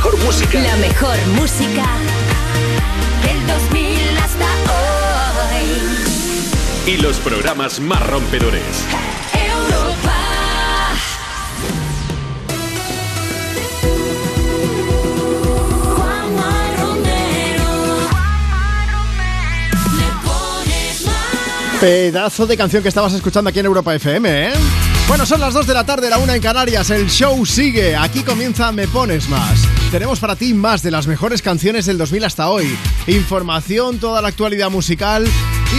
mejor música. La mejor música del 2000 hasta hoy. Y los programas más rompedores. Europa. Juanma Romero. Le pones más. Pedazo de canción que estabas escuchando aquí en Europa FM, ¿eh? Bueno, son las 2 de la tarde, la 1 en Canarias. El show sigue. Aquí comienza Me Pones Más. Tenemos para ti más de las mejores canciones del 2000 hasta hoy. Información, toda la actualidad musical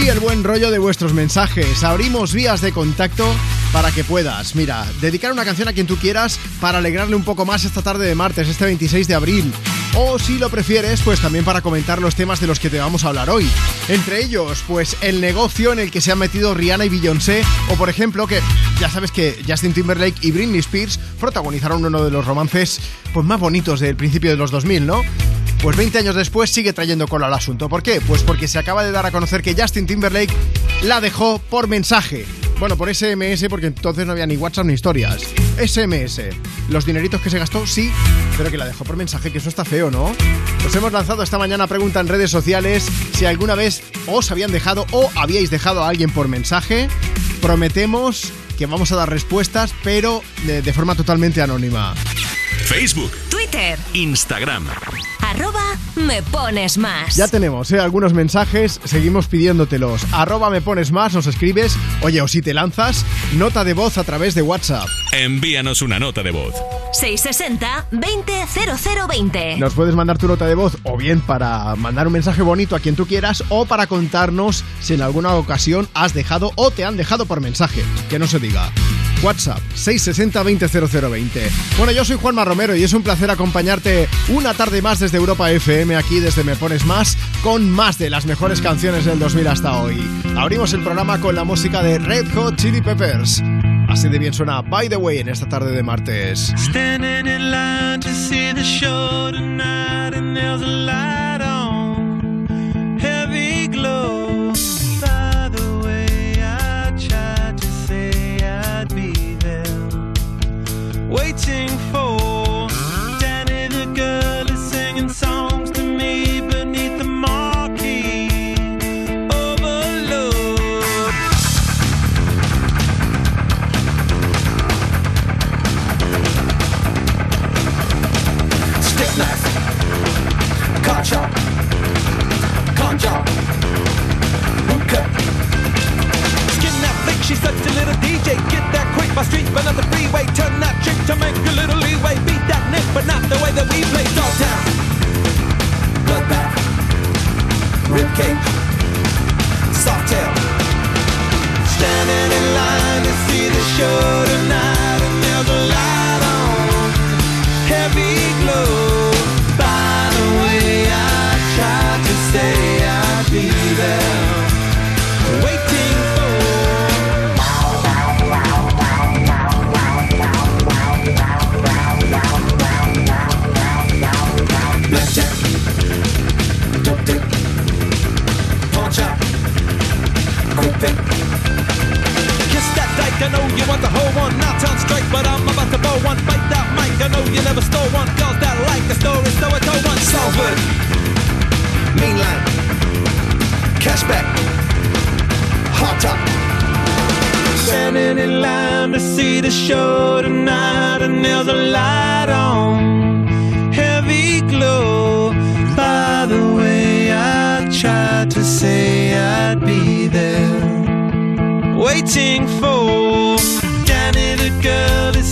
y el buen rollo de vuestros mensajes. Abrimos vías de contacto para que puedas, mira, dedicar una canción a quien tú quieras para alegrarle un poco más esta tarde de martes, este 26 de abril. O si lo prefieres, pues también para comentar los temas de los que te vamos a hablar hoy. Entre ellos, pues el negocio en el que se han metido Rihanna y Beyoncé, o por ejemplo que ya sabes que Justin Timberlake y Britney Spears protagonizaron uno de los romances pues más bonitos del principio de los 2000, ¿no? Pues 20 años después sigue trayendo cola al asunto. ¿Por qué? Pues porque se acaba de dar a conocer que Justin Timberlake la dejó por mensaje. Bueno, por SMS, porque entonces no había ni WhatsApp ni historias. SMS. Los dineritos que se gastó, sí, pero que la dejó por mensaje, que eso está feo, ¿no? Os hemos lanzado esta mañana pregunta en redes sociales si alguna vez os habían dejado o habíais dejado a alguien por mensaje. Prometemos que vamos a dar respuestas, pero de, de forma totalmente anónima. Facebook, Twitter. Instagram. Me pones más. Ya tenemos ¿eh? algunos mensajes, seguimos pidiéndotelos. Arroba me pones más, nos escribes, oye, o si te lanzas, nota de voz a través de WhatsApp. Envíanos una nota de voz. 660-200020. Nos puedes mandar tu nota de voz o bien para mandar un mensaje bonito a quien tú quieras o para contarnos si en alguna ocasión has dejado o te han dejado por mensaje. Que no se diga. WhatsApp 660-200020. Bueno, yo soy Juanma Romero y es un placer acompañarte una tarde más desde Europa FM, aquí desde Me Pones Más, con más de las mejores canciones del 2000 hasta hoy. Abrimos el programa con la música de Red Hot Chili Peppers. Así de bien suena By the Way en esta tarde de martes. Waiting for that flick, she such a little DJ. Get that quick by street, but not the freeway. Turn that trick to make a little leeway. Beat that nick, but not the way that we play. Dog town, bloodbath, rib cage, soft tail. standing in line to see the show tonight, and there's a light on, heavy glow. By the way, I tried to say I'd be there, I know you want the whole one. Not turn straight, but I'm about to blow one. Bite that mic, I know you never stole one. Girls that like the story, so I told one. Salford, mean line, cashback, hot top. Standing in line to see the show tonight, and there's a light on, heavy glow. By the way, I tried to say I'd be waiting for. Danny the girl is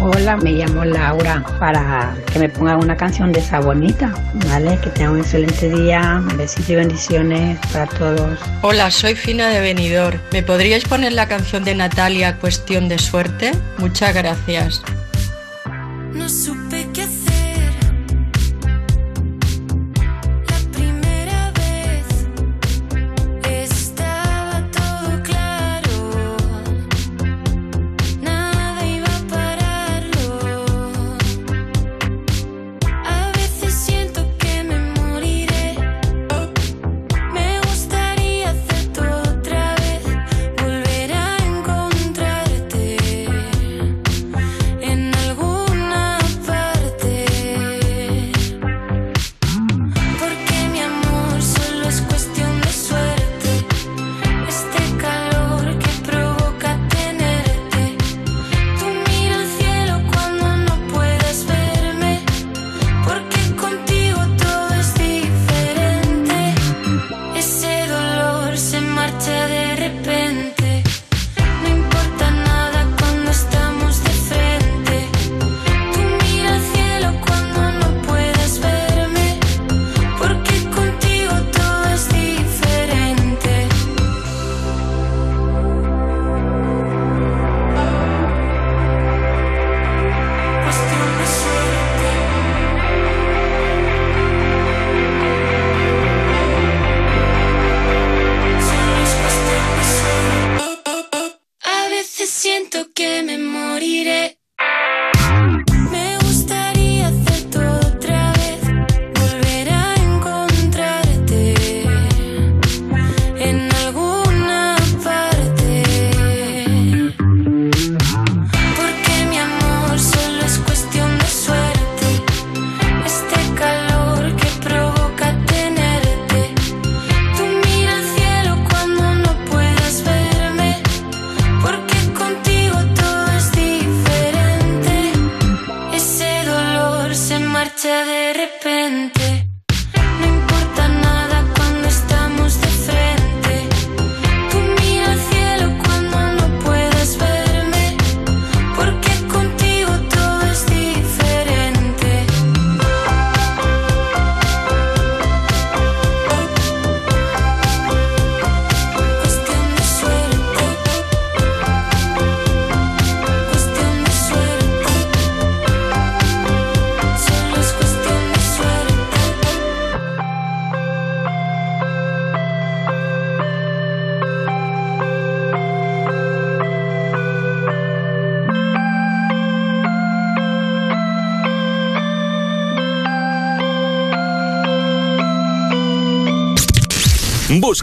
Hola, me llamo Laura para que me pongan una canción de esa bonita, ¿vale? Que tengan un excelente día, besitos y bendiciones para todos. Hola, soy Fina de Benidorm. ¿Me podríais poner la canción de Natalia Cuestión de Suerte? Muchas gracias. No supe qué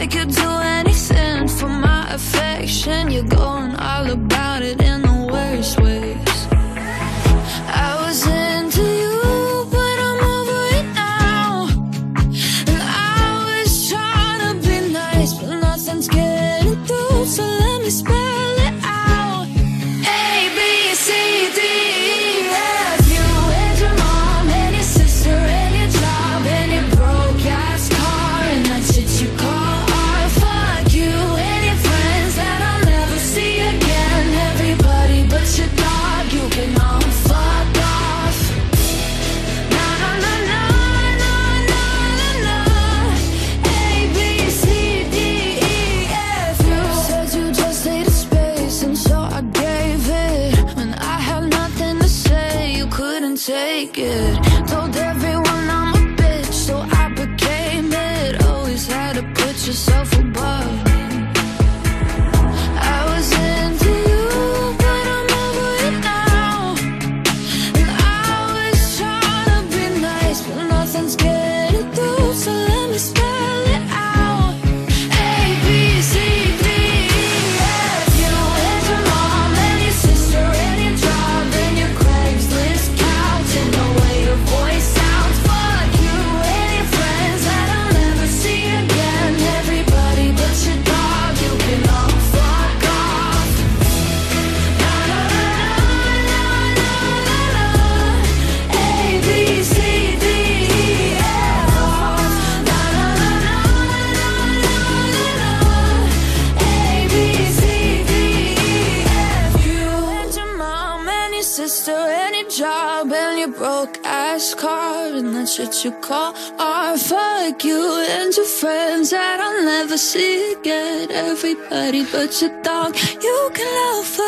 Like you'd do anything for my affection. You're going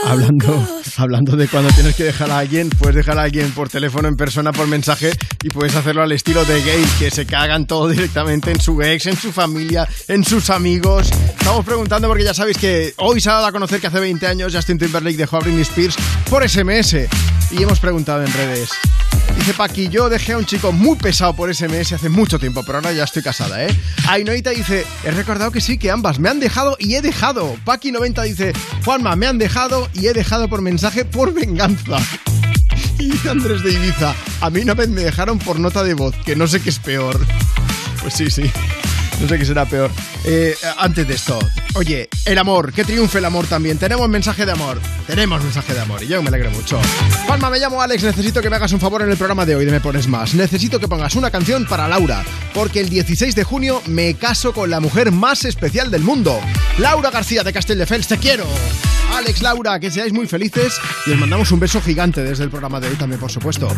Hablando, hablando de cuando tienes que dejar a alguien, puedes dejar a alguien por teléfono, en persona, por mensaje y puedes hacerlo al estilo de gay, que se cagan todo directamente en su ex, en su familia, en sus amigos. Estamos preguntando porque ya sabéis que hoy se ha dado a conocer que hace 20 años Justin Timberlake dejó a Britney Spears por SMS y hemos preguntado en redes. Dice Paqui, yo dejé a un chico muy pesado por SMS hace mucho tiempo, pero ahora ya estoy casada, ¿eh? Ainoita dice, he recordado que sí, que ambas me han dejado y he dejado. Paqui90 dice, Juanma, me han dejado y he dejado por mensaje por venganza. Y dice Andrés de Ibiza, a mí una vez me dejaron por nota de voz, que no sé qué es peor. Pues sí, sí. No sé qué será peor. Eh, antes de esto, oye, el amor, que triunfe el amor también. Tenemos mensaje de amor. Tenemos mensaje de amor y yo me alegro mucho. Palma, me llamo Alex. Necesito que me hagas un favor en el programa de hoy de Me Pones Más. Necesito que pongas una canción para Laura, porque el 16 de junio me caso con la mujer más especial del mundo. Laura García de Castelldefels, te quiero. Alex, Laura, que seáis muy felices y os mandamos un beso gigante desde el programa de hoy también, por supuesto.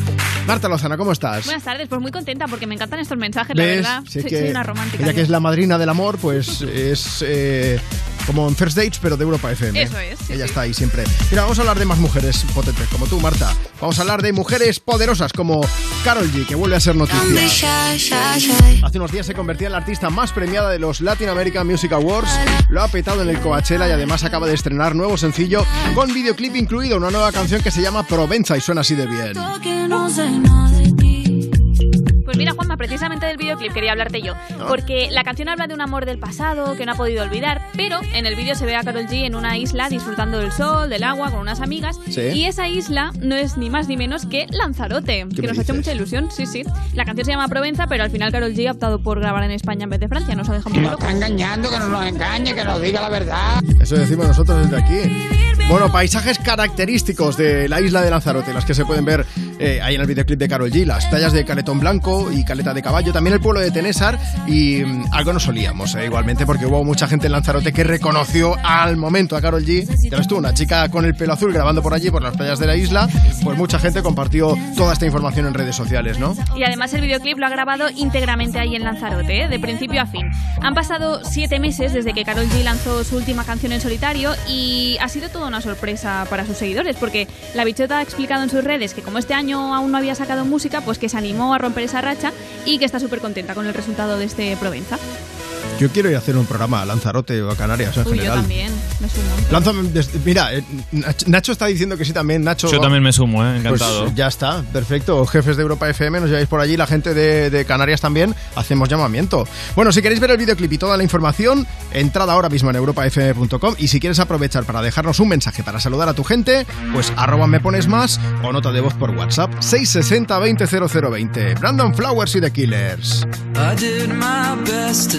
Marta Lozana, ¿cómo estás? Buenas tardes, pues muy contenta porque me encantan estos mensajes, la ¿Ves? verdad. Soy, que soy una romántica. que es la madrina del amor, pues es eh, como en First Dates, pero de Europa FM. Eso es, sí, ella sí. está ahí siempre. Mira, vamos a hablar de más mujeres potentes como tú, Marta. Vamos a hablar de mujeres poderosas como Carol G, que vuelve a ser noticia. Hace unos días se convertía en la artista más premiada de los Latin American Music Awards. Lo ha petado en el Coachella y además acaba de estrenar nuevo sencillo con videoclip incluido, una nueva canción que se llama Provenza y suena así de bien. Pues mira, Juanma, Ah, precisamente del videoclip quería hablarte yo. Ah. Porque la canción habla de un amor del pasado que no ha podido olvidar, pero en el vídeo se ve a Carol G en una isla disfrutando del sol, del agua, con unas amigas. Sí. Y esa isla no es ni más ni menos que Lanzarote, ¿Qué que nos ha hecho mucha ilusión. Sí, sí. La canción se llama Provenza, pero al final Carol G ha optado por grabar en España en vez de Francia. Nos ha dejado muy Nos está engañando, que no nos engañe, que nos diga la verdad. Eso decimos nosotros desde aquí. Bueno, paisajes característicos de la isla de Lanzarote, las que se pueden ver eh, ahí en el videoclip de Carol G, las playas de Caletón Blanco y Caleta de Caballo, también el pueblo de Tenésar y mm, algo nos solíamos, eh, igualmente, porque hubo mucha gente en Lanzarote que reconoció al momento a Carol G, ya ves tú, una chica con el pelo azul grabando por allí, por las playas de la isla, pues mucha gente compartió toda esta información en redes sociales, ¿no? Y además el videoclip lo ha grabado íntegramente ahí en Lanzarote, ¿eh? de principio a fin. Han pasado siete meses desde que Carol G lanzó su última canción en solitario y ha sido toda una sorpresa para sus seguidores, porque la bichota ha explicado en sus redes que como este año aún no había sacado música, pues que se animó a romper esa racha y que está súper contenta con el resultado de este Provenza. Yo quiero ir a hacer un programa a Lanzarote o a Canarias en Uy, yo también, me sumo. Lánzame mira, eh, Nach- Nacho está diciendo que sí también, Nacho. Yo también me sumo, ¿eh? encantado. Pues ya está, perfecto. Jefes de Europa FM, nos lleváis por allí, la gente de, de Canarias también, hacemos llamamiento. Bueno, si queréis ver el videoclip y toda la información, entrad ahora mismo en europafm.com y si quieres aprovechar para dejarnos un mensaje para saludar a tu gente, pues arroba me pones más o nota de voz por WhatsApp 660 20 0020. Brandon Flowers y The Killers. I did my best to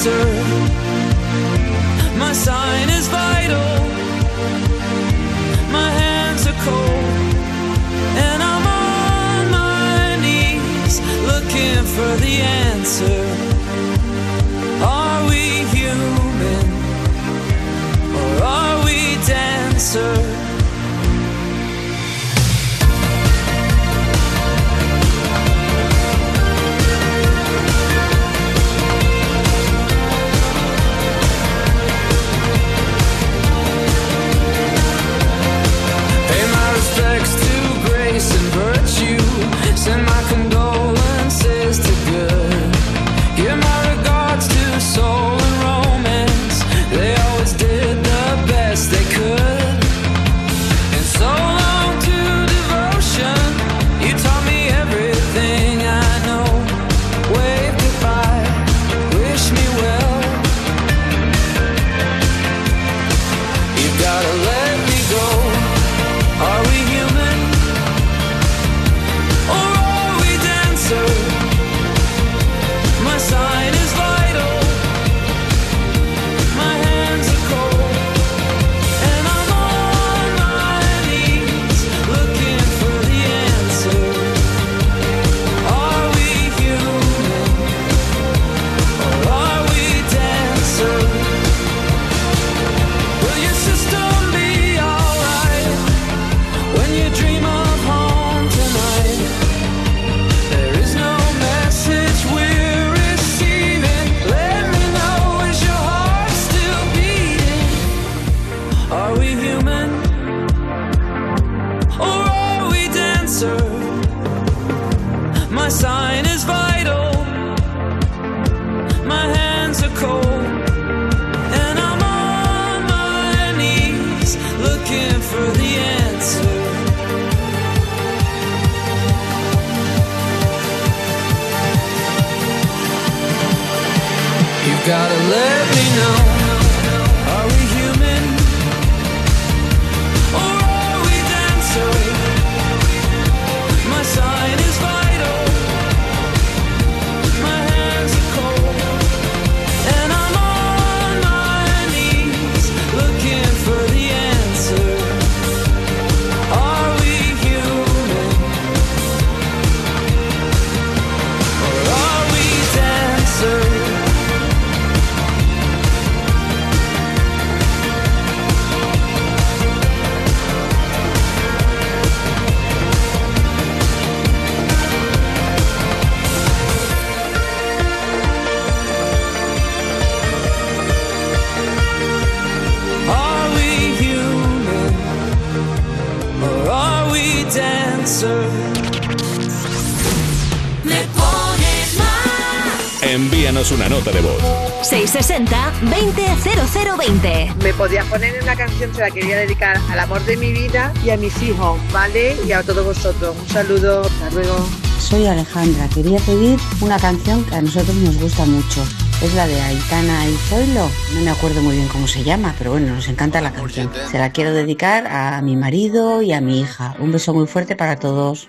We dancer? My sign is vital. My hands are cold. And I'm on my knees looking for the answer. Are we human? Or are we dancer? Envíanos una nota de voz. 660-200020. Me podías poner una canción, se la quería dedicar al amor de mi vida y a mis hijos, ¿vale? Y a todos vosotros. Un saludo, hasta luego. Soy Alejandra, quería pedir una canción que a nosotros nos gusta mucho. Es la de Aitana y Zoilo. No me acuerdo muy bien cómo se llama, pero bueno, nos encanta la canción. Se la quiero dedicar a mi marido y a mi hija. Un beso muy fuerte para todos.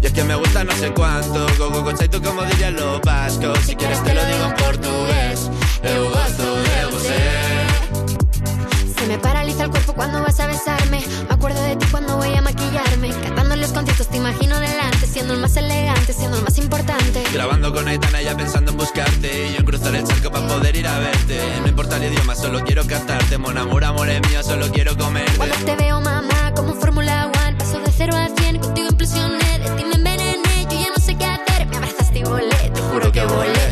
Y es que me gusta no sé cuánto, go go go tú como dirían los vascos. Si quieres te lo digo en portugués, eu gosto de você. Se me paraliza el cuerpo cuando vas a besarme. Me acuerdo de ti cuando voy a maquillarme. Cantando los conciertos te imagino delante, siendo el más elegante, siendo el más importante. Grabando con Aitana ya pensando en buscarte Y yo en cruzar el charco para poder ir a verte No importa el idioma, solo quiero cantarte Mon amor, amor es mío, solo quiero comerte Cuando te veo, mamá, como Fórmula One, paso de cero a cien, contigo impresioné, que volé.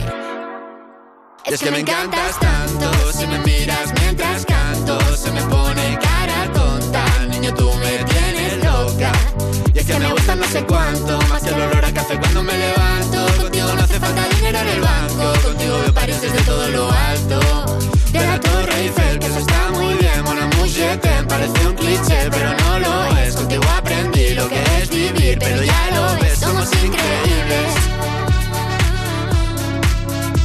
Es que me encantas tanto Si me miras mientras canto Se me pone cara tonta. Niño, tú me tienes loca. Y es que me gusta no sé cuánto Más que el olor a café cuando me levanto. Contigo no hace falta dinero en el banco Contigo veo París desde todo lo alto. De la Torre Eiffel, que eso está muy bien. Mon amour, je t'aime, parece un cliché Pero no lo es, contigo aprendí lo que es vivir Pero ya lo ves, somos increíbles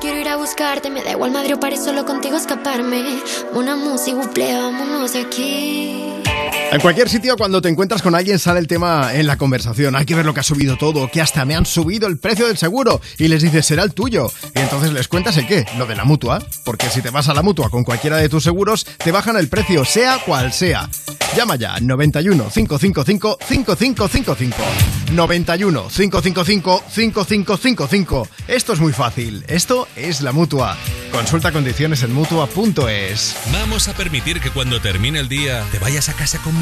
Quiero ir a buscarte, me da igual Madrid o solo contigo escaparme. Una música, buple, vámonos aquí. En cualquier sitio, cuando te encuentras con alguien, sale el tema en la conversación. Hay que ver lo que ha subido todo, que hasta me han subido el precio del seguro. Y les dices, será el tuyo. Y entonces les cuentas el qué, lo de la mutua. Porque si te vas a la mutua con cualquiera de tus seguros, te bajan el precio, sea cual sea. Llama ya 91 555 5555. 91 555 5555. Esto es muy fácil. Esto es la mutua. Consulta condiciones en mutua.es. ¿Vamos a permitir que cuando termine el día te vayas a casa con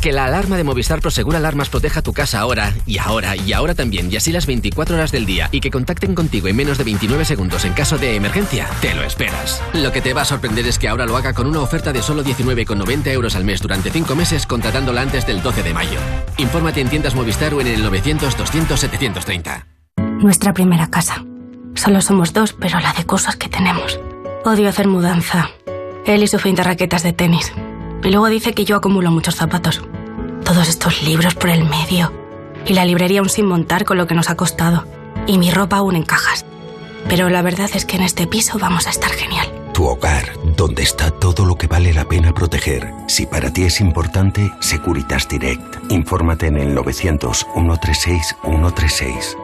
Que la alarma de Movistar Prosegur Alarmas proteja tu casa ahora, y ahora, y ahora también, y así las 24 horas del día, y que contacten contigo en menos de 29 segundos en caso de emergencia, te lo esperas. Lo que te va a sorprender es que ahora lo haga con una oferta de solo 19,90 euros al mes durante 5 meses, contratándola antes del 12 de mayo. Infórmate en tiendas Movistar o en el 900-200-730. Nuestra primera casa. Solo somos dos, pero la de cosas que tenemos. Odio hacer mudanza. Él y su fin de raquetas de tenis. Y luego dice que yo acumulo muchos zapatos. Todos estos libros por el medio. Y la librería aún sin montar con lo que nos ha costado. Y mi ropa aún en cajas. Pero la verdad es que en este piso vamos a estar genial. Tu hogar, donde está todo lo que vale la pena proteger. Si para ti es importante, Securitas Direct. Infórmate en el 900 136 136.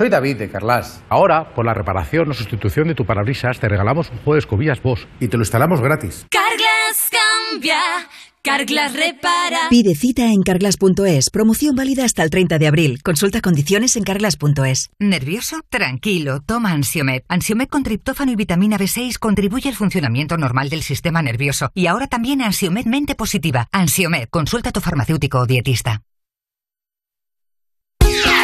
Soy David de Carlas. Ahora, por la reparación o sustitución de tu parabrisas, te regalamos un juego de escobillas Bosch y te lo instalamos gratis. Carglass cambia, Carglass repara. Pide cita en carglass.es. Promoción válida hasta el 30 de abril. Consulta condiciones en carglass.es. ¿Nervioso? Tranquilo, toma Ansiomed. Ansiomed con triptófano y vitamina B6 contribuye al funcionamiento normal del sistema nervioso. Y ahora también Ansiomed mente positiva. Ansiomed, consulta a tu farmacéutico o dietista.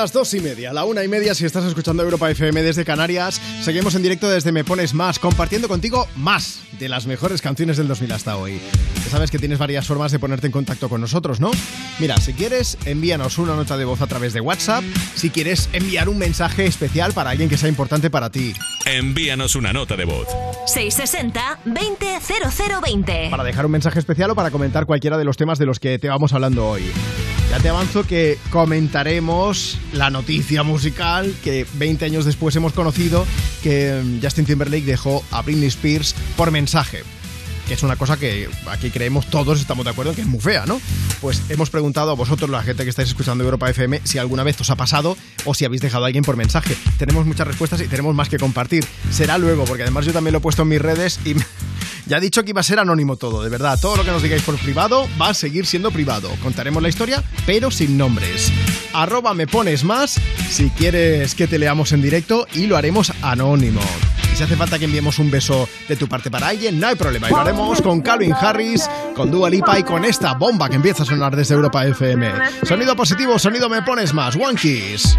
Las dos y media, la una y media si estás escuchando Europa FM desde Canarias. Seguimos en directo desde Me Pones Más, compartiendo contigo más de las mejores canciones del 2000 hasta hoy. Ya sabes que tienes varias formas de ponerte en contacto con nosotros, ¿no? Mira, si quieres, envíanos una nota de voz a través de WhatsApp. Si quieres enviar un mensaje especial para alguien que sea importante para ti. Envíanos una nota de voz. 660-200020. Para dejar un mensaje especial o para comentar cualquiera de los temas de los que te vamos hablando hoy. Ya te avanzo que comentaremos la noticia musical que 20 años después hemos conocido que mm, Justin Timberlake dejó a Britney Spears por mensaje. Que es una cosa que aquí creemos todos, estamos de acuerdo que es muy fea, ¿no? Pues hemos preguntado a vosotros, la gente que estáis escuchando Europa FM, si alguna vez os ha pasado o si habéis dejado a alguien por mensaje. Tenemos muchas respuestas y tenemos más que compartir. Será luego, porque además yo también lo he puesto en mis redes y ya he dicho que iba a ser anónimo todo, de verdad. Todo lo que nos digáis por privado va a seguir siendo privado. Contaremos la historia, pero sin nombres. Arroba me pones más si quieres que te leamos en directo y lo haremos anónimo. Y si hace falta que enviemos un beso de tu parte para alguien, no hay problema. Y lo haremos con Calvin Harris, con Dua Lipa y con esta bomba que empieza a sonar desde Europa FM. Sonido positivo, sonido me pones más. One Kiss.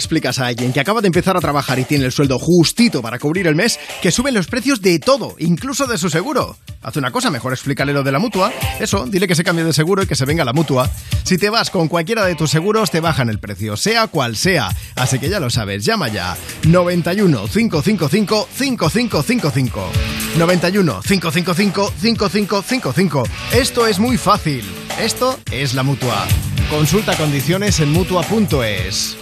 Explicas a alguien que acaba de empezar a trabajar y tiene el sueldo justito para cubrir el mes, que suben los precios de todo, incluso de su seguro? Haz una cosa, mejor explícale lo de la mutua. Eso, dile que se cambie de seguro y que se venga la mutua. Si te vas con cualquiera de tus seguros, te bajan el precio, sea cual sea. Así que ya lo sabes, llama ya. 91 555 5555. 91 555 5555. Esto es muy fácil. Esto es la mutua. Consulta condiciones en mutua.es.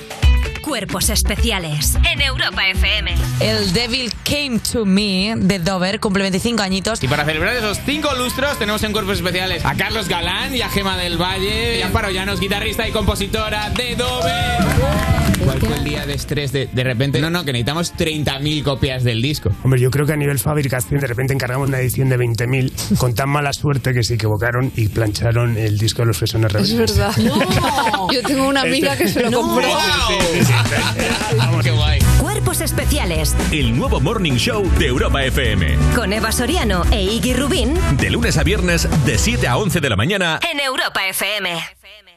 Cuerpos especiales en Europa FM. El Devil Came to Me de Dover cumple 25 añitos. Y para celebrar esos cinco lustros tenemos en cuerpos especiales a Carlos Galán y a Gema del Valle y a Amparo Llanos, guitarrista y compositora de Dover. ¿Cuál fue el día de estrés de, de repente? No, no, que necesitamos 30.000 copias del disco. Hombre, yo creo que a nivel fabricación de repente encargamos una edición de 20.000 con tan mala suerte que se equivocaron y plancharon el disco de los Fresones Es Rebeldes. verdad. Yo tengo una amiga que se lo compró. Qué guay. Cuerpos especiales El nuevo Morning Show de Europa FM. con Eva Soriano e Iggy Rubín De lunes a viernes, de 7 a 11 de la mañana. en Europa FM.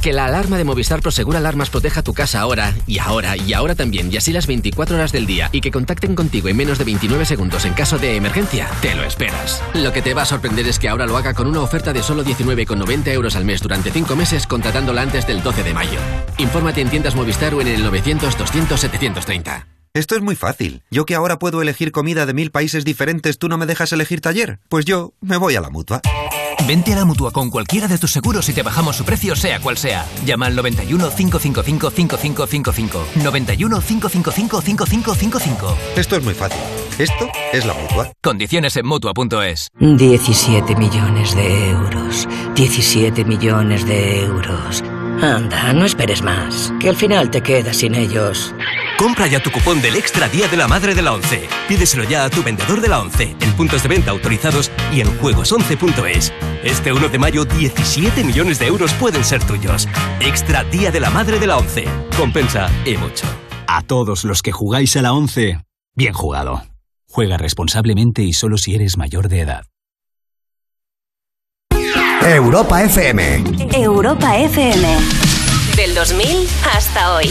Que la alarma de Movistar Prosegur Alarmas proteja tu casa ahora, y ahora, y ahora también, y así las 24 horas del día, y que contacten contigo en menos de 29 segundos en caso de emergencia, te lo esperas. Lo que te va a sorprender es que ahora lo haga con una oferta de solo 19,90 euros al mes durante 5 meses contratándola antes del 12 de mayo. Infórmate en tiendas Movistar o en el 900-200-730. Esto es muy fácil. Yo que ahora puedo elegir comida de mil países diferentes, ¿tú no me dejas elegir taller? Pues yo me voy a la mutua. Vente a la mutua con cualquiera de tus seguros y te bajamos su precio, sea cual sea. Llama al 91 555 5555. 91 555 5555. Esto es muy fácil. Esto es la mutua. Condiciones en mutua.es. 17 millones de euros. 17 millones de euros. Anda, no esperes más, que al final te quedas sin ellos. Compra ya tu cupón del Extra Día de la Madre de la ONCE. Pídeselo ya a tu vendedor de la ONCE, en puntos de venta autorizados y en juegos11.es. Este 1 de mayo, 17 millones de euros pueden ser tuyos. Extra Día de la Madre de la ONCE. Compensa y mucho. A todos los que jugáis a la 11, bien jugado. Juega responsablemente y solo si eres mayor de edad. Europa FM. Europa FM. Del 2000 hasta hoy.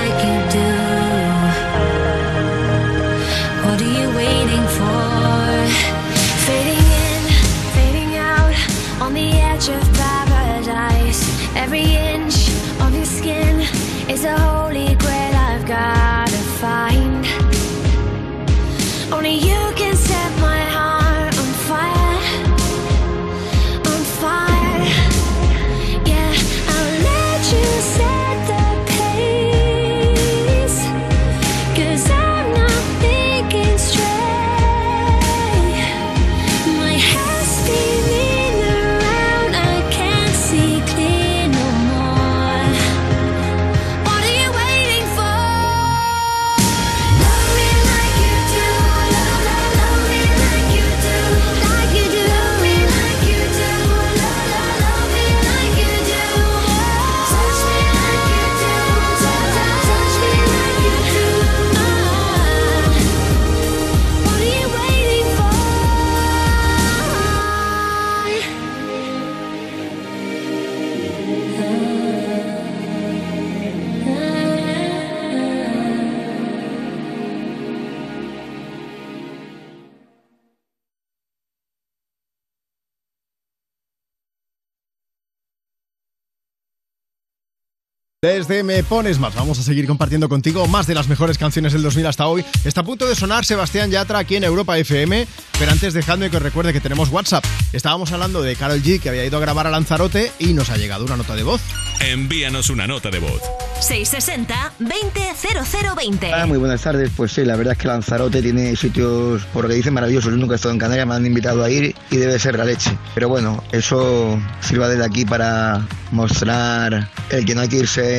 Desde Me Pones Más, vamos a seguir compartiendo contigo más de las mejores canciones del 2000 hasta hoy. Está a punto de sonar Sebastián Yatra aquí en Europa FM, pero antes dejadme que os recuerde que tenemos WhatsApp. Estábamos hablando de Carol G, que había ido a grabar a Lanzarote y nos ha llegado una nota de voz. Envíanos una nota de voz. 660-200020. Ah, muy buenas tardes. Pues sí, la verdad es que Lanzarote tiene sitios, por lo que dicen, maravillosos. Yo nunca he estado en Canarias, me han invitado a ir y debe ser la leche. Pero bueno, eso sirva desde aquí para mostrar el que no hay que irse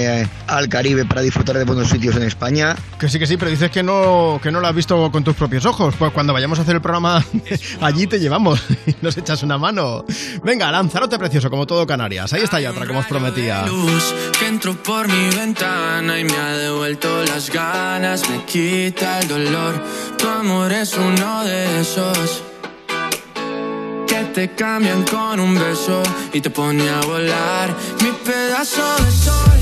al Caribe para disfrutar de buenos sitios en España. Que sí, que sí, pero dices que no, que no lo has visto con tus propios ojos. Pues cuando vayamos a hacer el programa allí te llevamos y nos echas una mano. Venga, Lanzarote precioso, como todo Canarias. Ahí está Yatra, como os prometía. luz que entró por mi ventana y me ha devuelto las ganas, me quita el dolor. Tu amor es uno de esos que te cambian con un beso y te pone a volar. Mi pedazo de sol,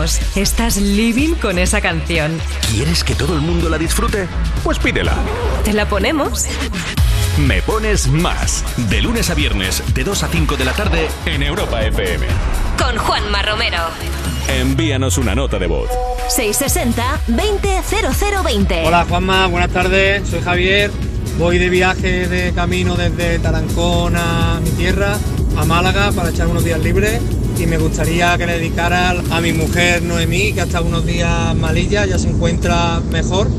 Estás living con esa canción. ¿Quieres que todo el mundo la disfrute? Pues pídela. ¿Te la ponemos? Me pones más. De lunes a viernes, de 2 a 5 de la tarde, en Europa FM. Con Juanma Romero. Envíanos una nota de voz. 660-200020. Hola Juanma, buenas tardes, soy Javier. Voy de viaje de camino desde Tarancón a mi tierra, a Málaga, para echar unos días libres. Y me gustaría que le dedicara a mi mujer Noemí, que ha estado unos días malilla, ya se encuentra mejor.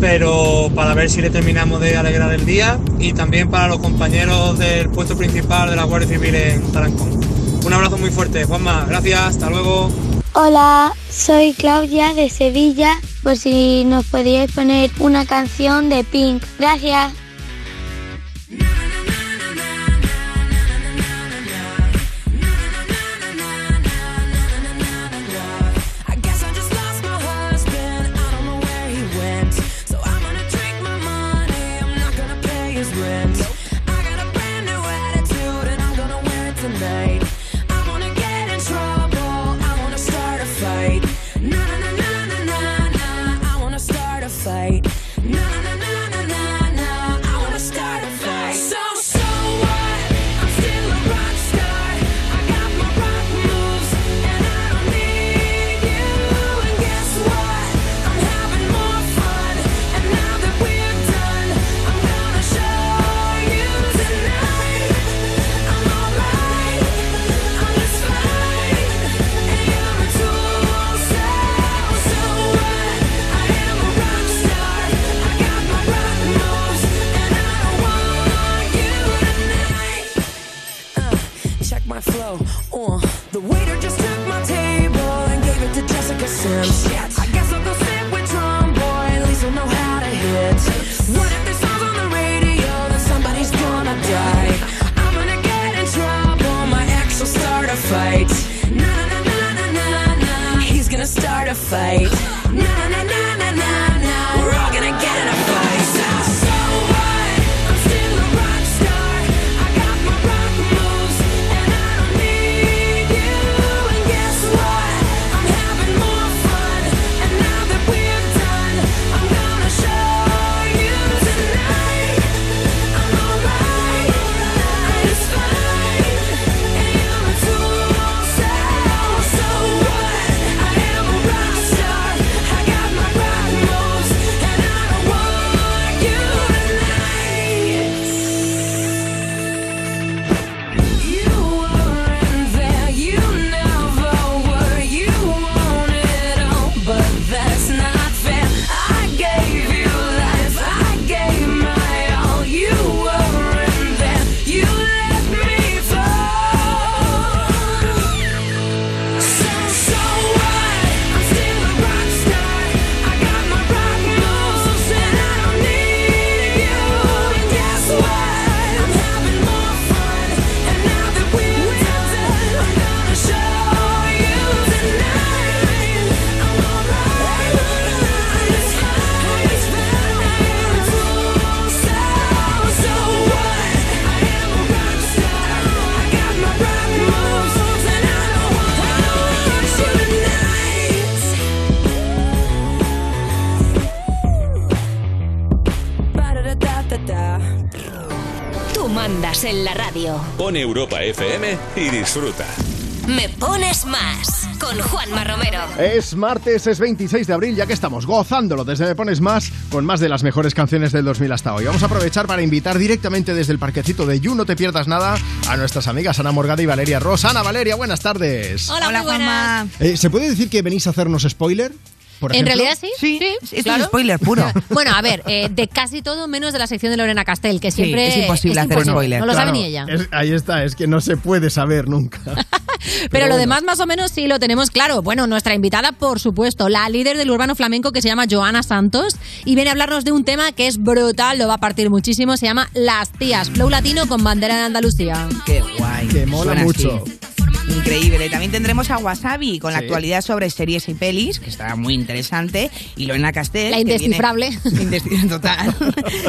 Pero para ver si le terminamos de alegrar el día. Y también para los compañeros del puesto principal de la Guardia Civil en Tarancón. Un abrazo muy fuerte, Juanma. Gracias, hasta luego. Hola, soy Claudia de Sevilla. Por si nos podíais poner una canción de Pink. Gracias. Radio. Pon Europa FM y disfruta. Me pones más. Con Juanma Romero. Es martes, es 26 de abril, ya que estamos gozándolo desde Me Pones Más con más de las mejores canciones del 2000 hasta hoy. Vamos a aprovechar para invitar directamente desde el parquecito de You, no te pierdas nada, a nuestras amigas Ana Morgada y Valeria Ross. Ana, Valeria, buenas tardes. Hola, muy buenas. Eh, ¿Se puede decir que venís a hacernos spoiler? Por En realidad sí. claro. es spoiler puro. Bueno, a ver, eh, de casi todo menos de la sección de Lorena Castel, que siempre es imposible hacer spoiler. No lo sabe ni ella. es- ahí está, es que no se puede saber nunca. Pero, lo bueno. demás más o menos sí lo tenemos claro. Bueno, nuestra invitada, por supuesto, la líder del urbano flamenco que se llama Joana Santos y viene a hablarnos de un tema que es brutal, lo va a partir muchísimo, se llama Las tías, flow latino con bandera de Andalucía. Qué guay. Que mola Suena mucho. así. Increíble. También tendremos a Wasabi con la actualidad sobre series y pelis, que estará muy interesante. Y Lorena Castel. La que viene- indescifrable. Indescifrable total.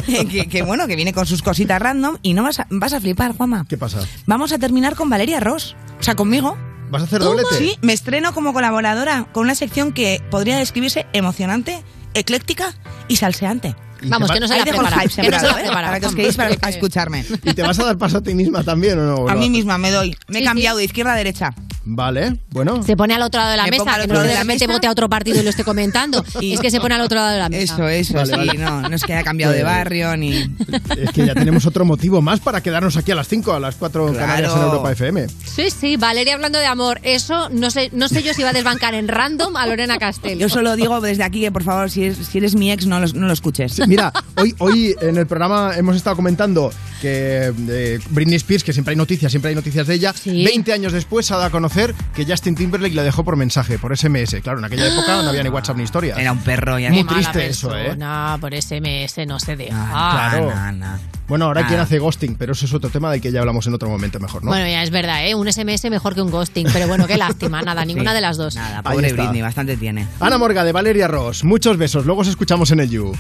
que, que bueno, que viene con sus cositas random. Y no vas a, vas a flipar, Juanma. ¿Qué pasa? Vamos a terminar con Valeria Ross. O sea, conmigo. ¿Vas a hacer doblete? Sí, me estreno como colaboradora con una sección que podría describirse emocionante, ecléctica y salseante. Vamos, que no se la dejo el prepara. hype Que no se la sembrado, ¿eh? prepara. Para que os quedéis para- a escucharme. ¿Y te vas a dar paso a ti misma también o no? A mí misma me doy. Me he Sí, cambiado de izquierda a derecha. Vale, bueno. Se pone al otro lado de la Me mesa, al que otro no lado de mesa. vote a otro partido y lo esté comentando. Es que se pone al otro lado de la mesa. Eso, eso, Vale, sí, vale. no, no es que haya cambiado de Pues- barrio ni... Es que ya tenemos otro motivo más para quedarnos aquí a las 5, a las 4 Claro. Canarias en Europa FM. Sí, sí, Valeria hablando de amor. Eso no sé, no sé yo si va a desbancar en random a Lorena Castell. Yo solo digo desde aquí que por favor, si, es- si eres mi ex, no lo, no lo escuches. Sí, Mira, hoy, hoy en el programa hemos estado comentando que eh, Britney Spears, que siempre hay noticias, siempre hay noticias de ella, 20 años después se ha dado a conocer que Justin Timberlake le dejó por mensaje, por SMS. Claro, en aquella época no había ni WhatsApp ni historia. Era un perro y Muy triste eso, ¿eh? persona, por SMS no se deja. Claro. Bueno, ahora hay Ah. quien hace ghosting, pero eso es otro tema del que ya hablamos en otro momento mejor, ¿no? Bueno, ya es verdad, ¿eh? Un SMS mejor que un ghosting, pero bueno, qué lástima, nada, ninguna de las dos. Nada, pobre. Britney, bastante tiene. Ana Morga de Valeria Ross, muchos besos, luego os escuchamos en el You.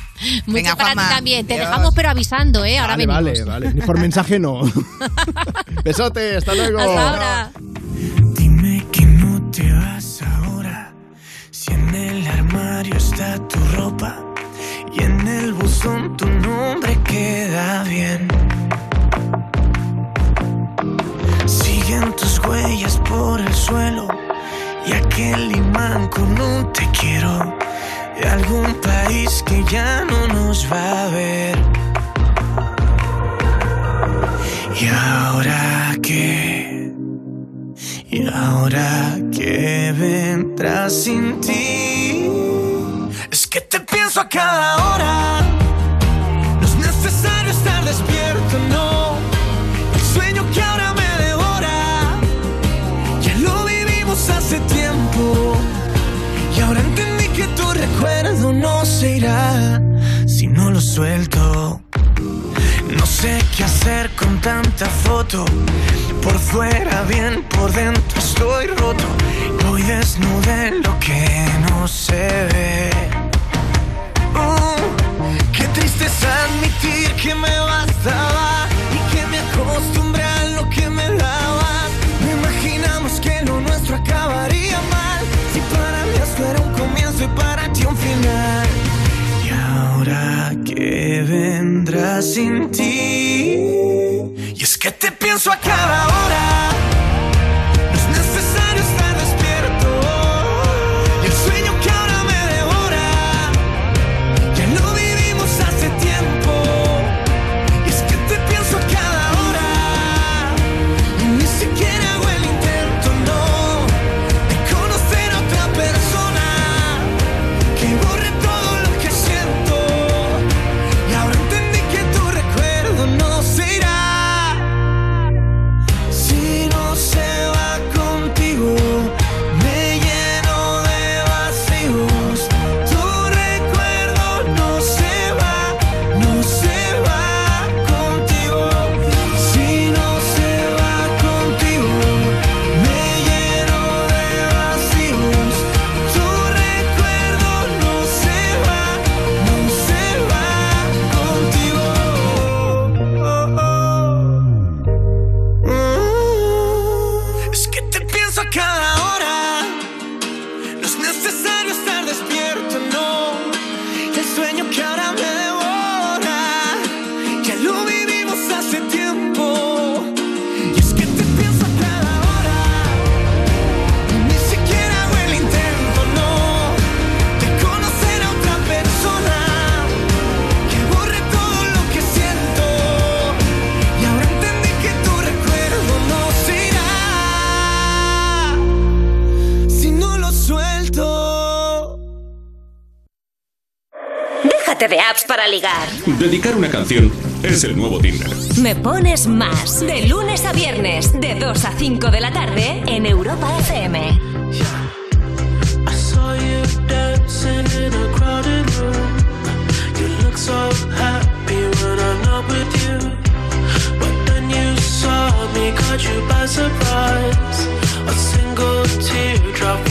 Venga, para ti también. Te dejamos, pero avisando, ¿eh? Ahora vale, venimos. vale, vale. Ni por mensaje no. Besote, hasta luego. Hasta ahora. que no te vas ahora. Si en el armario está tu ropa y en el buzón tu nombre queda bien. Siguen tus huellas por el suelo y aquel imán con un te quiero de algún país que ya no nos va a ver. ¿Y ahora qué? ¿Y ahora qué vendrá sin ti? Que te pienso a cada hora. No es necesario estar despierto, no. El sueño que ahora me devora. Ya lo vivimos hace tiempo. Y ahora entendí que tu recuerdo no se irá si no lo suelto. No sé qué hacer con tanta foto. Por fuera bien, por dentro estoy roto. Voy desnudo en lo que no se ve. Qué triste es admitir que me bastaba y que me acostumbré a lo que me dabas. No imaginamos que lo nuestro acabaría mal. Si para mí esto era un comienzo y para ti un final. Y ahora que vendrá sin ti. Y es que te pienso a cada hora. Déjate de apps para ligar. Dedicar una canción es el nuevo Tinder. Me pones más. De lunes a viernes, de 2 a 5 de la tarde, en Europa FM. I saw you dancing in a crowded room. You look so happy when I'm not with you. But then you saw me, caught you by surprise. A single teardrop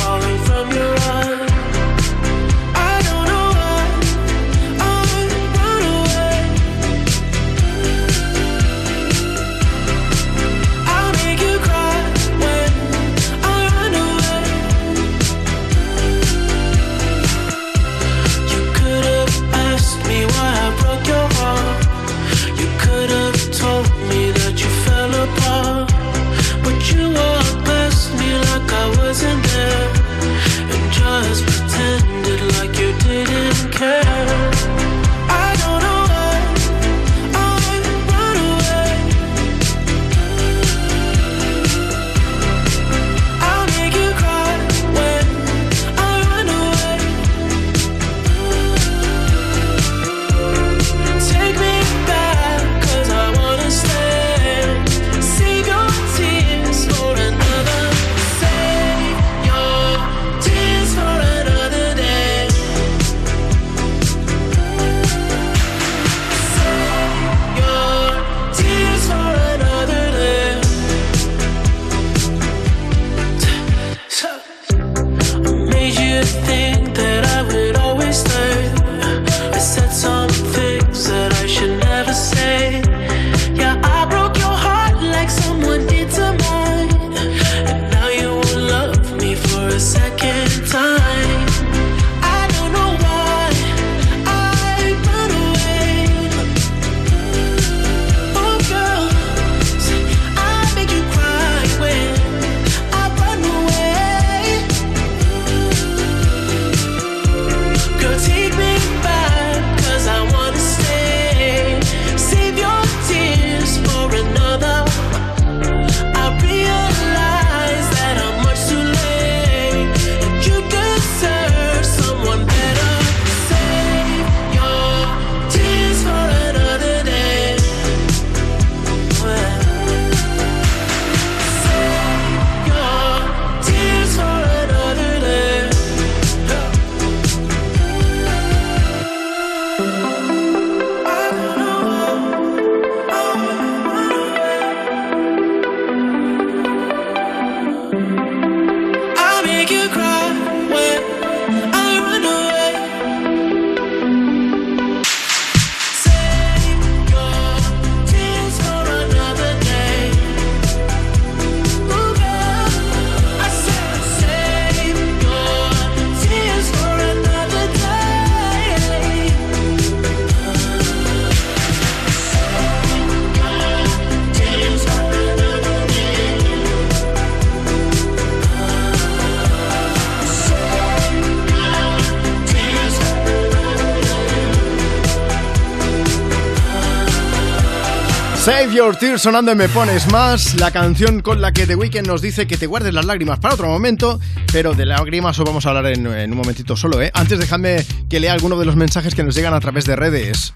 Save Your Tears sonando en Me Pones Más, la canción con la que The Weeknd nos dice que te guardes las lágrimas para otro momento, pero de lágrimas os vamos a hablar en, en un momentito solo, ¿eh? Antes dejadme que lea alguno de los mensajes que nos llegan a través de redes.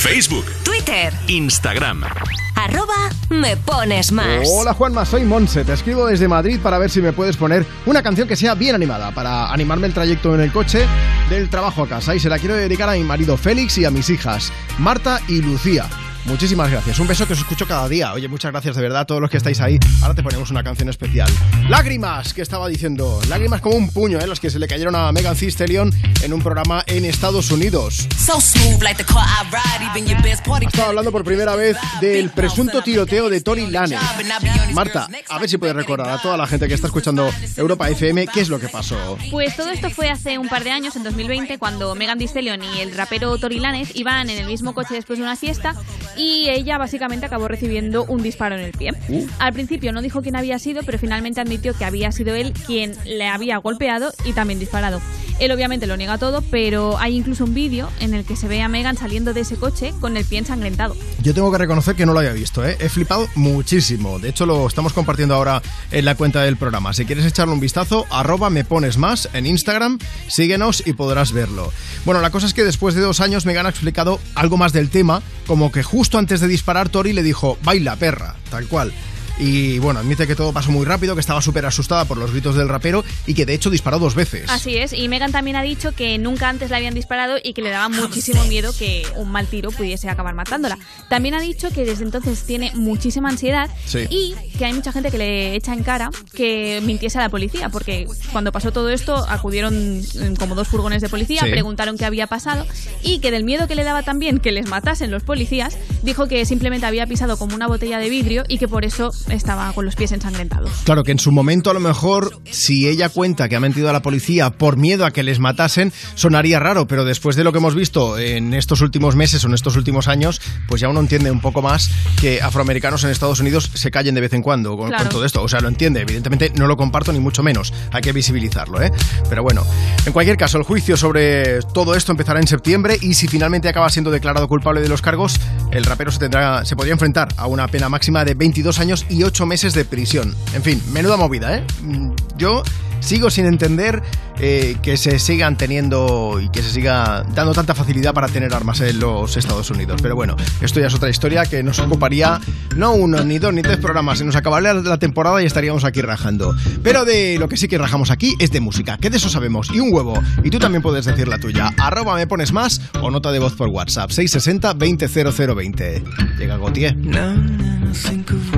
Facebook, Twitter, Instagram. arroba me pones más. Hola Juanma, soy Monse, te escribo desde Madrid para ver si me puedes poner una canción que sea bien animada, para animarme el trayecto en el coche del trabajo a casa y se la quiero dedicar a mi marido Félix y a mis hijas, Marta y Lucía. Muchísimas gracias. Un beso que os escucho cada día. Oye, muchas gracias de verdad a todos los que estáis ahí. Ahora te ponemos una canción especial. Lágrimas, que estaba diciendo. Lágrimas como un puño, ¿eh? Los que se le cayeron a Megan Thee Stallion en un programa en Estados Unidos. So smooth like the car I ride, even your best party. Estaba hablando por primera vez del presunto tiroteo de Tori Lane. Marta, a ver si puedes recordar a toda la gente que está escuchando Europa FM qué es lo que pasó. Pues todo esto fue hace un par de años, en 2020, cuando Megan Thee Stallion y el rapero Tory Lanez iban en el mismo coche después de una fiesta y ella básicamente acabó recibiendo un disparo en el pie. Uh. Al principio no dijo quién había sido, pero finalmente admitió que había sido él quien le había golpeado y también disparado. Él obviamente lo niega todo, pero hay incluso un vídeo en el que se ve a Megan saliendo de ese coche con el pie ensangrentado. Yo tengo que reconocer que no lo había visto, ¿eh? He flipado muchísimo. De hecho, lo estamos compartiendo ahora en la cuenta del programa. Si quieres echarle un vistazo, arroba me pones más en Instagram, síguenos y podrás verlo. Bueno, la cosa es que después de dos años Megan ha explicado algo más del tema, como que justo antes de disparar Tori le dijo, baila perra, tal cual. Y bueno, admite que todo pasó muy rápido, que estaba súper asustada por los gritos del rapero y que de hecho disparó dos veces. Así es, y Megan también ha dicho que nunca antes le habían disparado y que le daba muchísimo miedo que un mal tiro pudiese acabar matándola. También ha dicho que desde entonces tiene muchísima ansiedad Sí. y que hay mucha gente que le echa en cara que mintiese a la policía, porque cuando pasó todo esto acudieron mm, como dos furgones de policía, Sí. preguntaron qué había pasado y que del miedo que le daba también que les matasen los policías, dijo que simplemente había pisado como una botella de vidrio y que por eso estaba con los pies ensangrentados. Claro que en su momento a lo mejor si ella cuenta que ha mentido a la policía por miedo a que les matasen sonaría raro, pero después de lo que hemos visto en estos últimos meses o en estos últimos años, pues ya uno entiende un poco más que afroamericanos en Estados Unidos se callen de vez en cuando con, Claro. con todo esto. O sea, lo entiende, evidentemente no lo comparto ni mucho menos, hay que visibilizarlo, ¿eh? Pero bueno, en cualquier caso, el juicio sobre todo esto empezará en septiembre y si finalmente acaba siendo declarado culpable de los cargos, el rapero se tendrá se podría enfrentar a una pena máxima de 22 años y 8 meses de prisión. En fin, menuda movida, ¿eh? Mm, Yo sigo sin entender eh, que se sigan teniendo y que se siga dando tanta facilidad para tener armas en los Estados Unidos. Pero bueno, esto ya es otra historia que nos ocuparía no uno, ni dos, ni tres programas. Se nos acabaría la temporada y estaríamos aquí rajando. Pero de lo que sí que rajamos aquí es de música, que de eso sabemos. Y un huevo. Y tú también puedes decir la tuya. Arroba me pones más o nota de voz por WhatsApp. 660 200020. Llega Gautier. Now and then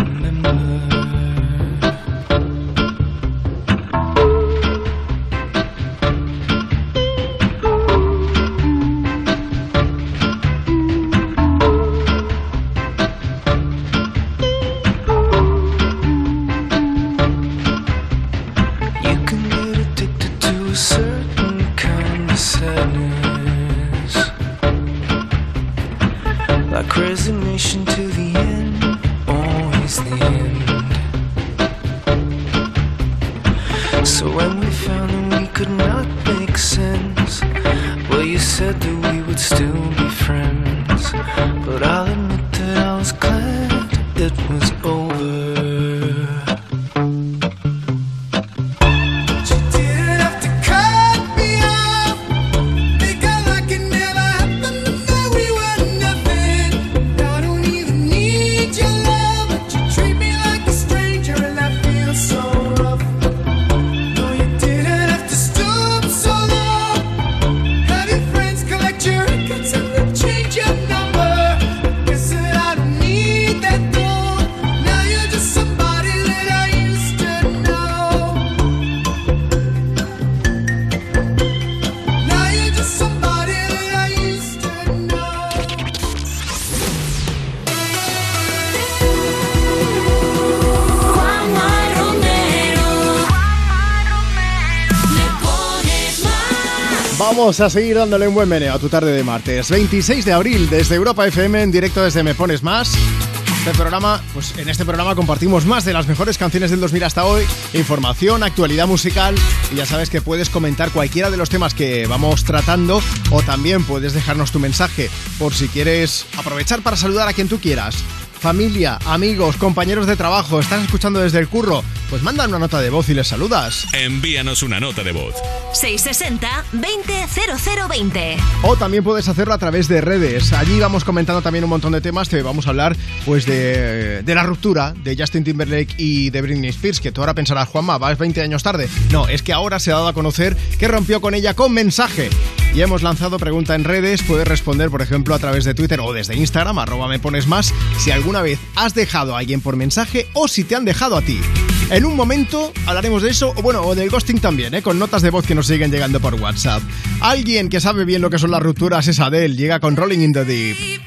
still be friends. But I'll Vamos a seguir dándole un buen meneo a tu tarde de martes. 26 de abril, desde Europa FM, en directo desde Me Pones Más. Este programa, pues en este programa compartimos más de las mejores canciones del 2000 hasta hoy, información, actualidad musical y ya sabes que puedes comentar cualquiera de los temas que vamos tratando o también puedes dejarnos tu mensaje por si quieres aprovechar para saludar a quien tú quieras. Familia, amigos, compañeros de trabajo, estás escuchando desde el curro, pues manda una nota de voz y les saludas. Envíanos una nota de voz. 660-200020. O también puedes hacerlo a través de redes. Allí vamos comentando también un montón de temas. Te vamos a hablar pues de, de la ruptura de Justin Timberlake y de Britney Spears. Que tú ahora pensarás, Juanma, vas 20 años tarde. No, es que ahora se ha dado a conocer que rompió con ella con mensaje. Y hemos lanzado pregunta en redes. Puedes responder, por ejemplo, a través de Twitter o desde Instagram, arroba me pones más, si alguna vez has dejado a alguien por mensaje o si te han dejado a ti. En un momento hablaremos de eso, o bueno, o del ghosting también, ¿eh? con notas de voz que nos siguen llegando por WhatsApp. Alguien que sabe bien lo que son las rupturas es Adele, llega con Rolling in the Deep.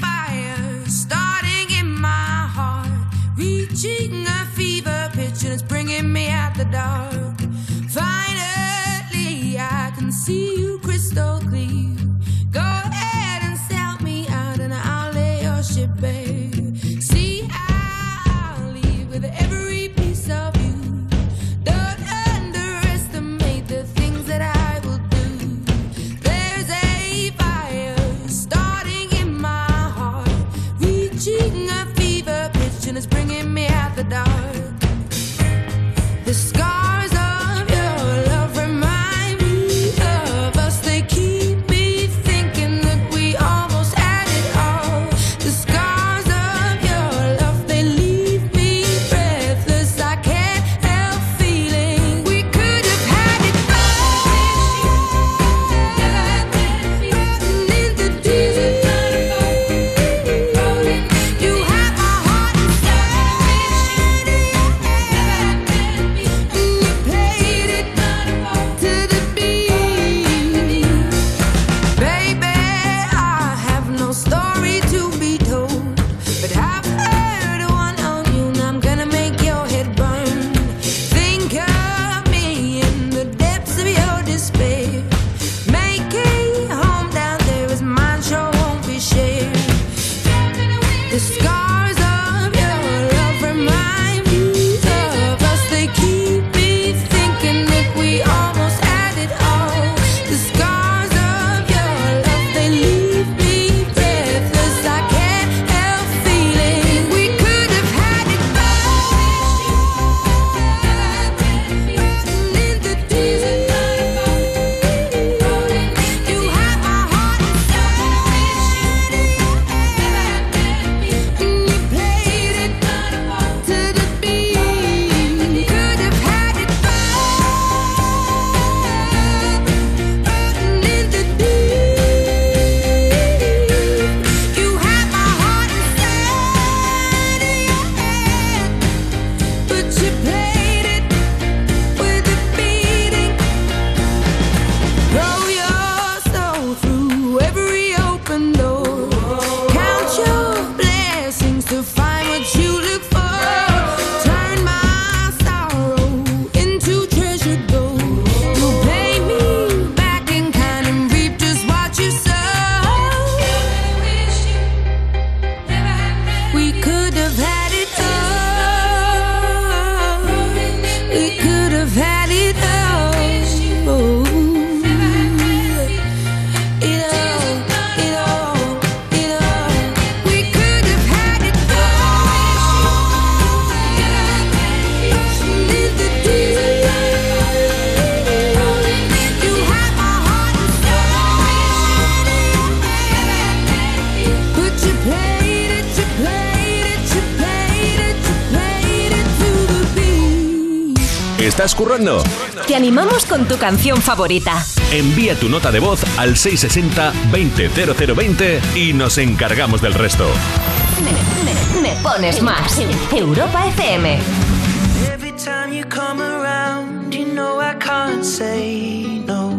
Canción favorita. Envía tu nota de voz al 660-200020 y nos encargamos del resto. Me, me- me pones más. Europa FM. Every time you come around, you know I can't say no.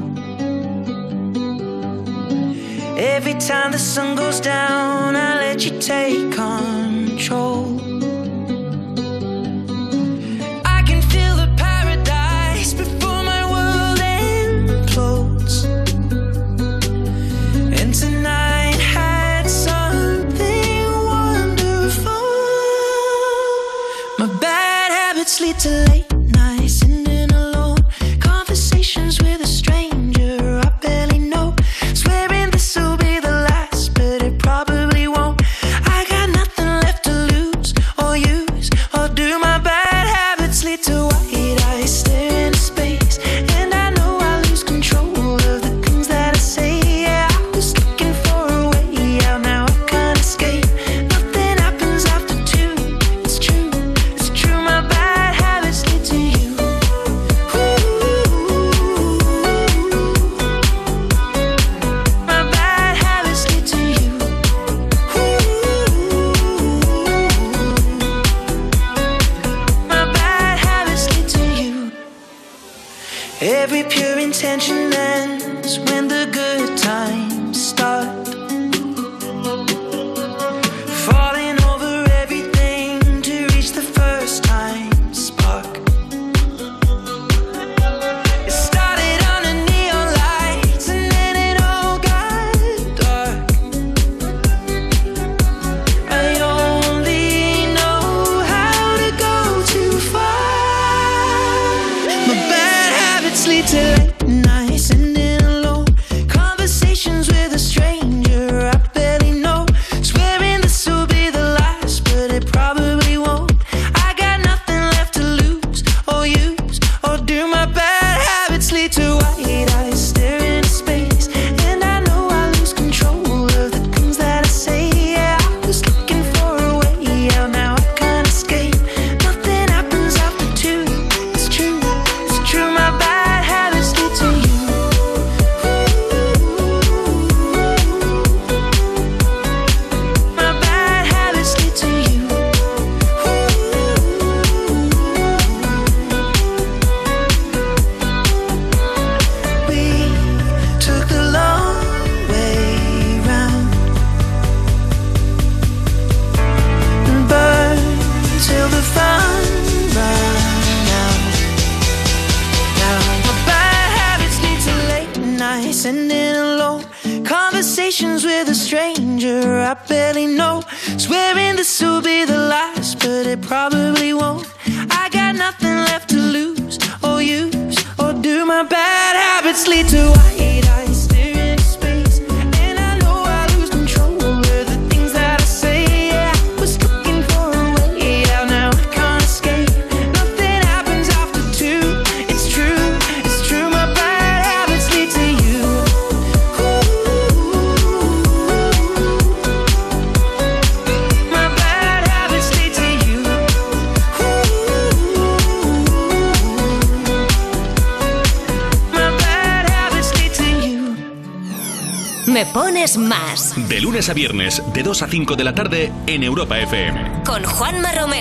Every time the sun goes down, I let you take control. time. lunes a viernes, de 2 a 5 de la tarde, en Europa FM. Con Juanma Romero.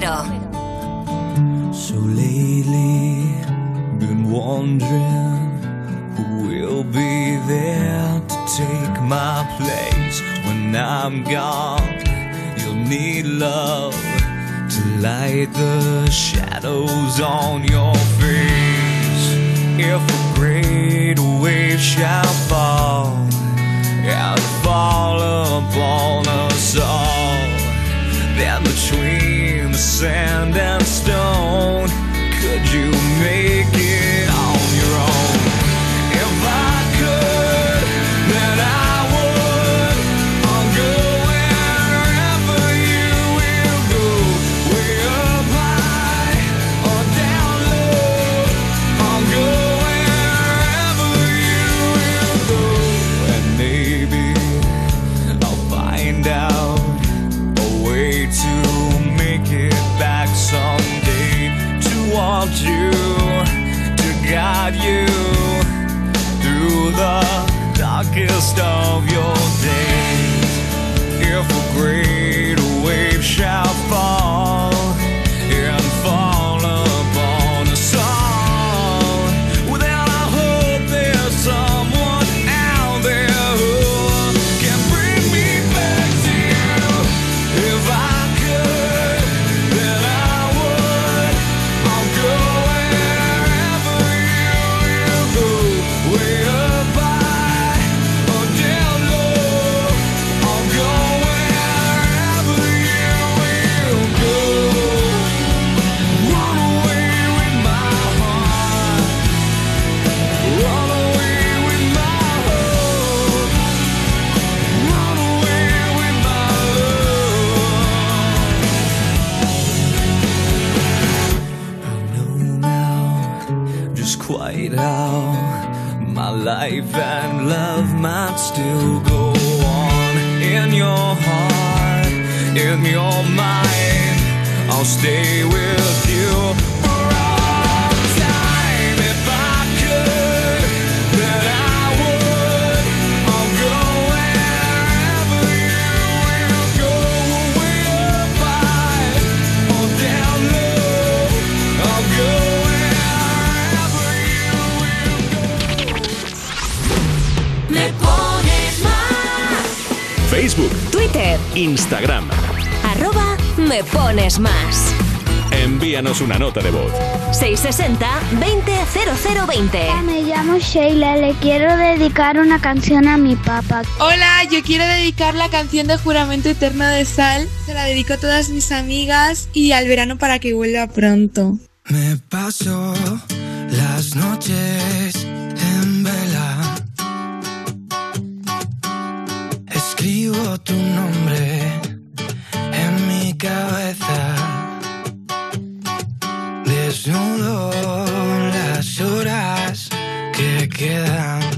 dedicar una canción a mi papá. Hola, yo quiero dedicar la canción de Juramento Eterno de Sal. Se la dedico a todas mis amigas y al verano para que vuelva pronto. Me paso las noches en vela. Escribo tu nombre en mi cabeza. Desnudo las horas que quedan.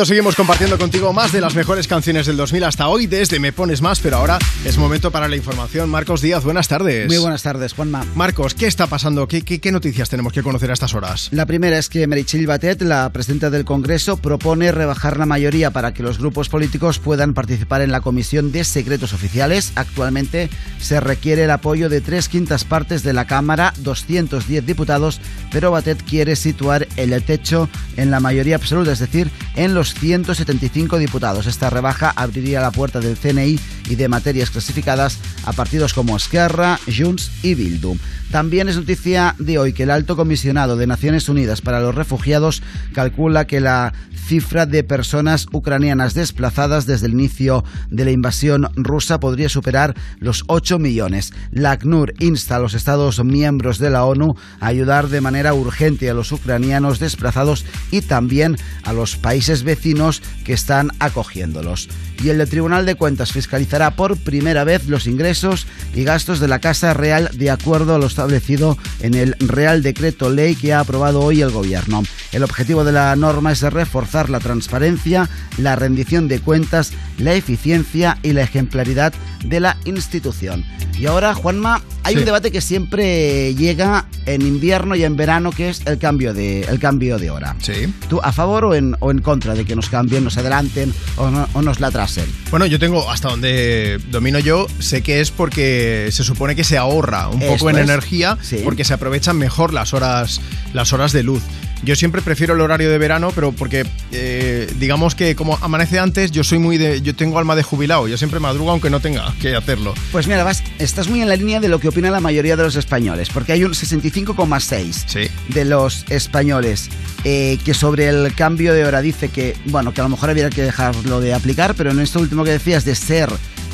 Momento seguimos compartiendo contigo más de las mejores canciones del 2000 hasta hoy desde Me Pones Más, pero ahora es momento para la información. Marcos Díaz, buenas tardes. Muy buenas tardes, Juanma. Marcos, ¿qué está pasando? ¿Qué, qué, qué noticias tenemos que conocer a estas horas? La primera es que Meritxell Batet, la presidenta del Congreso, propone rebajar la mayoría para que los grupos políticos puedan participar en la Comisión de Secretos Oficiales. Actualmente se requiere el apoyo de tres quintas partes de la Cámara, 210 diputados, pero Batet quiere situar el techo en la mayoría absoluta, es decir, en los 175 diputados. Esta rebaja abriría la puerta del CNI y de materias clasificadas a partidos como Esquerra, Junts y Bildu. También es noticia de hoy que el alto comisionado de Naciones Unidas para los Refugiados calcula que la cifra de personas ucranianas desplazadas desde el inicio de la invasión rusa podría superar los 8 millones. La ACNUR insta a los Estados miembros de la ONU a ayudar de manera urgente a los ucranianos desplazados y también a los países vecinos que están acogiéndolos. Y el Tribunal de Cuentas fiscalizará por primera vez los ingresos y gastos de la Casa Real de acuerdo a lo establecido en el Real Decreto Ley que ha aprobado hoy el Gobierno. El objetivo de la norma es reforzar la transparencia, la rendición de cuentas, la eficiencia y la ejemplaridad de la institución. Y ahora, Juanma, hay Sí. un debate que siempre llega en invierno y en verano, que es el cambio de, el cambio de hora. Sí. ¿Tú a favor o en, o en contra de que nos cambien, nos adelanten o, no- o nos la atrasen? Bueno, yo tengo, hasta donde domino yo, sé que es porque se supone que se ahorra un Esto poco en es. energía porque se aprovechan mejor las horas, las horas de luz. Yo siempre prefiero el horario de verano, pero porque eh, digamos que como amanece antes, yo soy muy de, yo tengo alma de jubilado, yo siempre madrugo aunque no tenga que hacerlo. Pues mira, vas, estás muy en la línea de lo que opina la mayoría de los españoles, porque hay un 65,6 de los españoles eh, que sobre el cambio de hora dice que, bueno, que a lo mejor habría que dejarlo de aplicar, pero en esto último que decías de ser,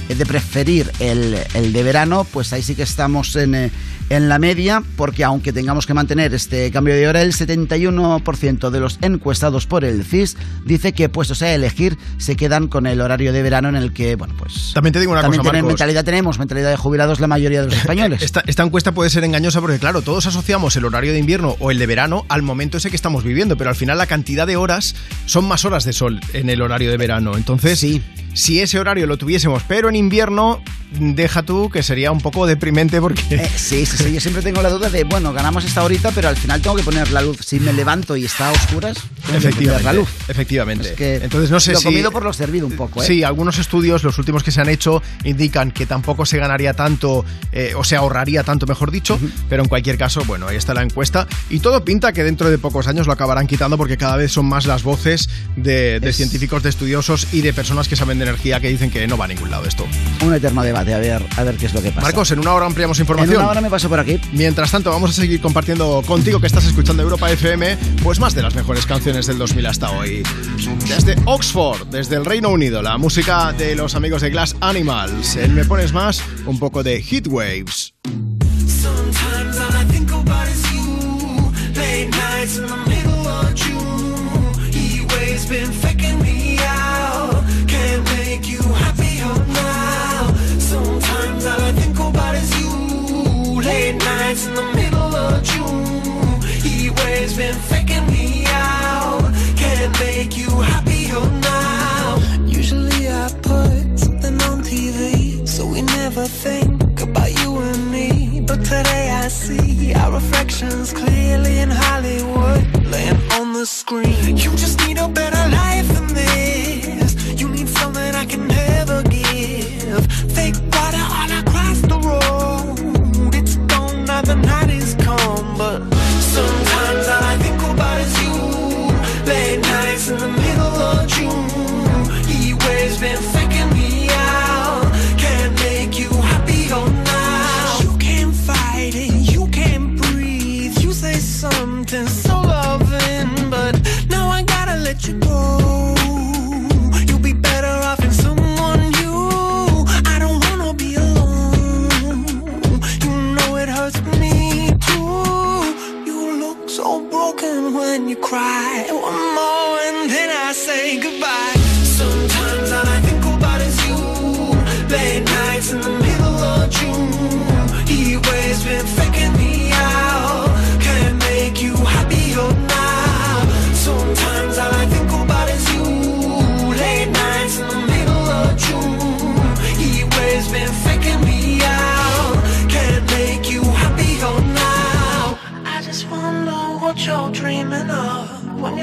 eh, de preferir el, el de verano, pues ahí sí que estamos en, en la media, porque aunque tengamos que mantener este cambio de hora, el 71% de los encuestados por el CIS dice que puestos a elegir se quedan con el horario de verano en el que, bueno, pues... También te digo una También cosa, Marcos. mentalidad tenemos, mentalidad de jubilados la mayoría de los españoles. Esta, esta encuesta puede ser engañosa porque, claro, todos asociamos el horario de invierno o el de verano al momento ese que estamos viviendo, pero al final la cantidad de horas son más horas de sol en el horario de verano. Entonces, si ese horario lo tuviésemos, pero en invierno, deja tú que sería un poco deprimente porque... Eh, sí, sí, sí, yo siempre tengo la duda de, bueno, ganamos esta horita, pero al final tengo que poner la luz. Si me levanto y está a oscuras, tengo que poner la luz. Efectivamente. Es que Entonces no sé lo si... comido por lo servido un poco, ¿eh? Sí, algunos estudios, los últimos que se han hecho, indican que tampoco se ganaría tanto, eh, o se ahorraría tanto, mejor dicho, pero en cualquier caso, bueno, ahí está la encuesta. Y todo pinta que dentro de pocos años lo acabarán quitando porque cada vez son más las voces de, de Es- científicos, de estudiosos y de personas que saben de energía que dicen que no va a ningún lado esto. Un eterno debate, a ver, a ver qué es lo que pasa. Marcos, en una hora ampliamos información. En una hora me paso por aquí. Mientras tanto, vamos a seguir compartiendo contigo que estás escuchando Europa FM, pues más de las mejores canciones del 2000 hasta hoy. Desde Oxford, desde el Reino Unido, la música de los amigos de Glass Animals. En Me Pones Más, un poco de Heat Waves. Reflections in Hollywood, laying on the screen. You just need a better life than this.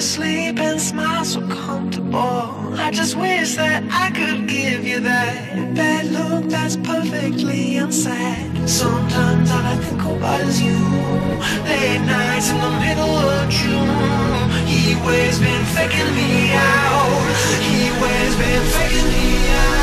Sleep and smile so comfortable. I just wish that I could give you that bad look that's perfectly unsaid. Sometimes all I think about is you. Late nights in the middle of June. He waves been faking me out. He waves been faking me out.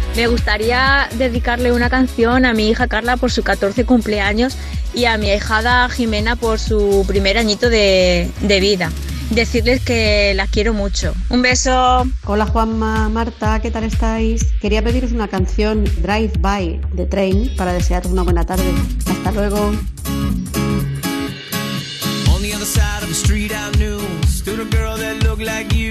Me gustaría dedicarle una canción a mi hija Carla por su 14 cumpleaños y a mi ahijada Jimena por su primer añito de, de vida. Decirles que las quiero mucho. Un beso. Hola Juanma, Marta, ¿qué tal estáis? Quería pediros una canción Drive By de Train para desearos una buena tarde. Hasta luego. On the other side of the street I knew Stood a girl that looked like you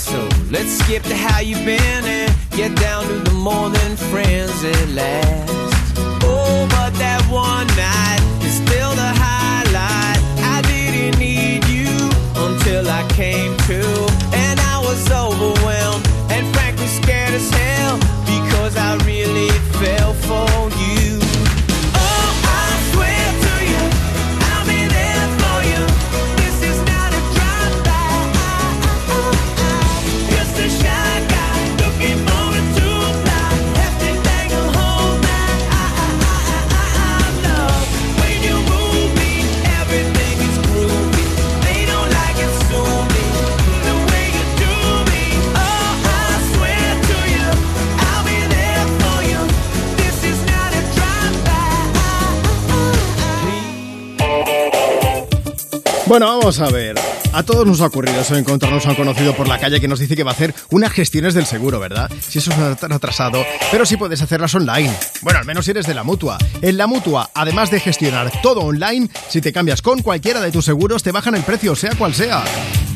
so let's skip to how you've been and get down to the than friends at last. Oh, but that one night Bueno, vamos a ver. A todos nos ha ocurrido eso encontrarnos a un conocido por la calle que nos dice que va a hacer unas gestiones del seguro, ¿verdad? Si eso es tan atrasado, pero sí puedes hacerlas online. Bueno, al menos si eres de la mutua. En la mutua, además de gestionar todo online, si te cambias con cualquiera de tus seguros, te bajan el precio, sea cual sea.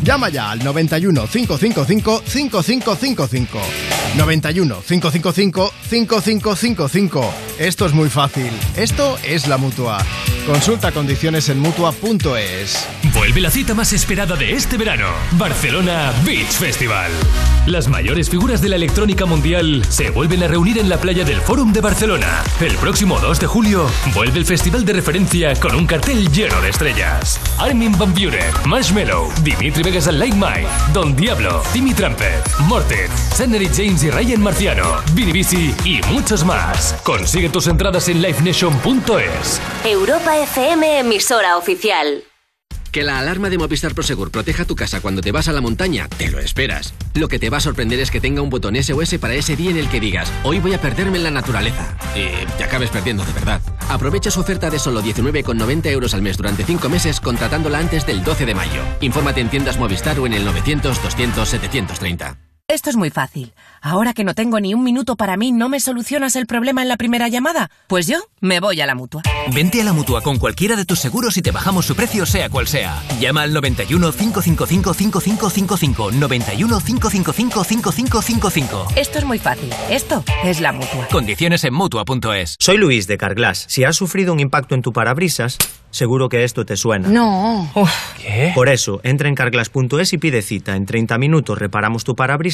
Llama ya al 91 555 5555. 91 555 5555. Esto es muy fácil. Esto es la mutua. Consulta condiciones en mutua.es. Vuelve la cita más esperada de este verano, Barcelona Beach Festival. Las mayores figuras de la electrónica mundial se vuelven a reunir en la playa del Fórum de Barcelona. El próximo 2 de julio vuelve el festival de referencia con un cartel lleno de estrellas. Armin Van Buren, Marshmello, Dimitri Vegas Like Mike, Don Diablo, Timmy Trumpet, Morten, Sannery James y Ryan Marciano, Vinny Bisi y muchos más. Consigue tus entradas en livenation.es. Europa FM, emisora oficial. Que la alarma de Movistar Prosegur proteja tu casa cuando te vas a la montaña, te lo esperas. Lo que te va a sorprender es que tenga un botón SOS para ese día en el que digas, hoy voy a perderme en la naturaleza. Y te acabes perdiendo de verdad. Aprovecha su oferta de solo 19,90 euros al mes durante 5 meses contratándola antes del 12 de mayo. Infórmate en tiendas Movistar o en el 900 200 730. Esto es muy fácil. Ahora que no tengo ni un minuto para mí, ¿no me solucionas el problema en la primera llamada? Pues yo me voy a la mutua. Vente a la mutua con cualquiera de tus seguros y te bajamos su precio, sea cual sea. Llama al 91 555 5555. 91 555 5555. Esto es muy fácil. Esto es la mutua. Condiciones en mutua.es. Soy Luis de Carglass. Si has sufrido un impacto en tu parabrisas, seguro que esto te suena. No. ¿Qué? Por eso, entra en carglass.es y pide cita. En 30 minutos reparamos tu parabrisas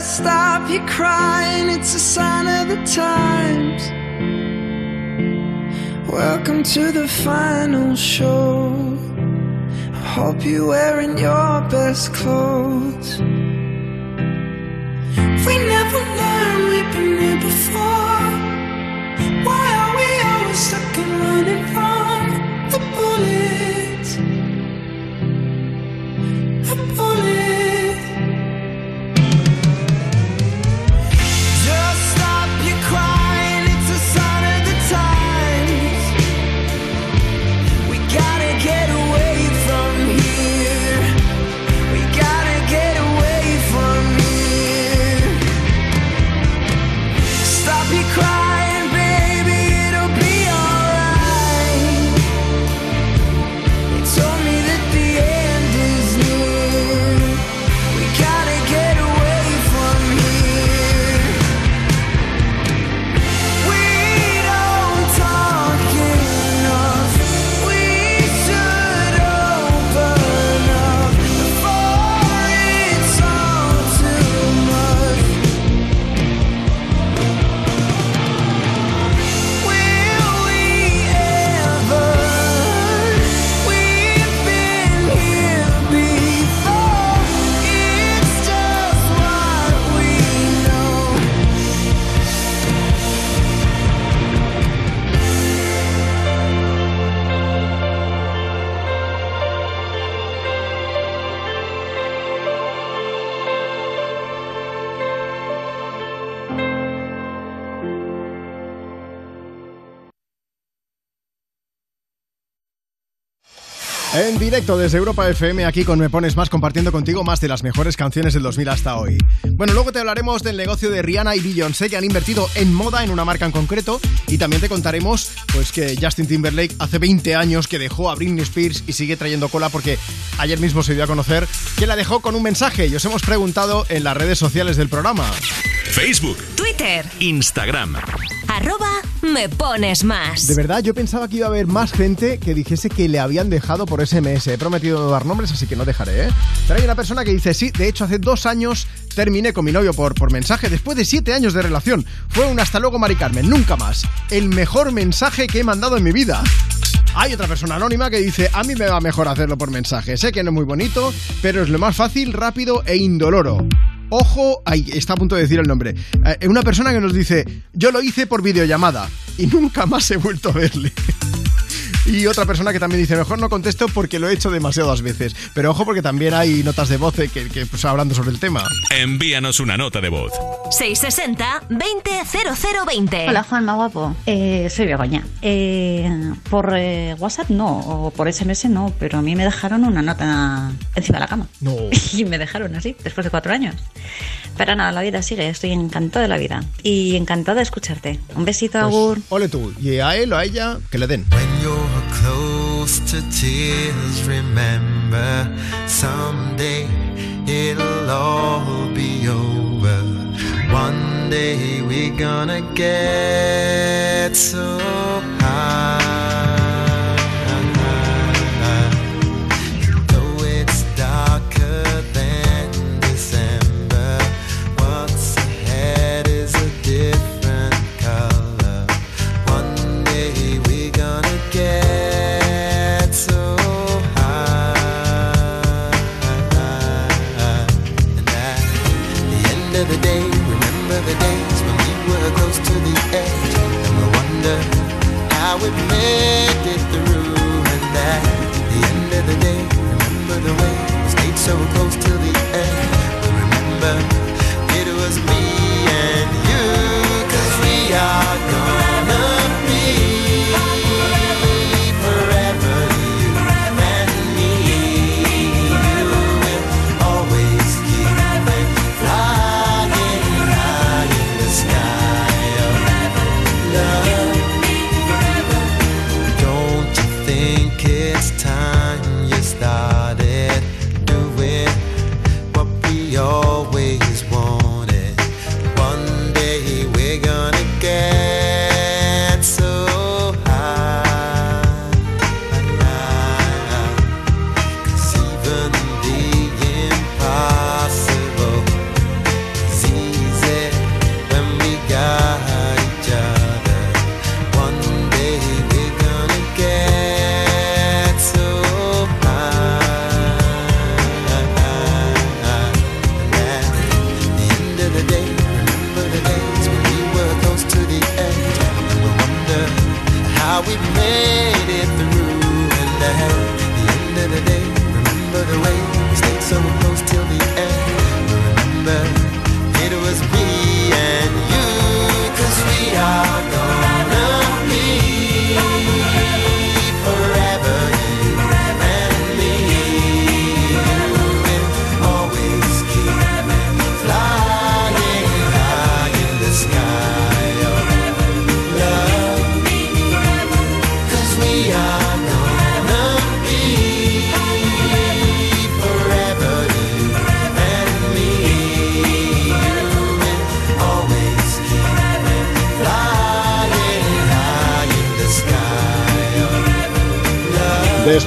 Stop your crying, it's a sign of the times. Welcome to the final show. I hope you're wearing your best clothes. We never learned we've been here before. Why are we always stuck and running from the bullets? The bullets. En directo desde Europa FM, aquí con Me Pones Más, compartiendo contigo más de las mejores canciones del 2000 hasta hoy. Bueno, luego te hablaremos del negocio de Rihanna y Beyoncé que han invertido en moda en una marca en concreto y también te contaremos pues que Justin Timberlake hace 20 años que dejó a Britney Spears y sigue trayendo cola porque ayer mismo se dio a conocer que la dejó con un mensaje y os hemos preguntado en las redes sociales del programa. Facebook, Twitter, Instagram. Arroba me pones más. De verdad, yo pensaba que iba a haber más gente que dijese que le habían dejado por SMS. He prometido dar nombres, así que no dejaré, ¿eh? Pero hay una persona que dice, sí, de hecho hace dos años terminé con mi novio por, por mensaje después de siete años de relación. Fue un hasta luego, Mari Carmen, nunca más. El mejor mensaje que he mandado en mi vida. Hay otra persona anónima que dice, a mí me va mejor hacerlo por mensaje. Sé que no es muy bonito, pero es lo más fácil, rápido e indoloro. Ojo, ahí está a punto de decir el nombre. Eh, una persona que nos dice, yo lo hice por videollamada y nunca más he vuelto a verle. Y otra persona que también dice, mejor no contesto porque lo he hecho demasiadas veces. Pero ojo porque también hay notas de voz que, que pues, hablando sobre el tema. Envíanos una nota de voz. 660-200020. Hola Juanma guapo, eh, soy Begoña. Eh, por eh, WhatsApp no, o por SMS no, pero a mí me dejaron una nota encima de la cama. No. Y me dejaron así, después de cuatro años. Pero nada, la vida sigue, estoy encantada de la vida. Y encantada de escucharte. Un besito, Agur. Ole tú, y a él o a ella, que le den. Close to tears, remember someday it'll all be over. One day we're gonna get so high. The way we stayed so close to the end. But remember, it was me and you, 'cause we are gonna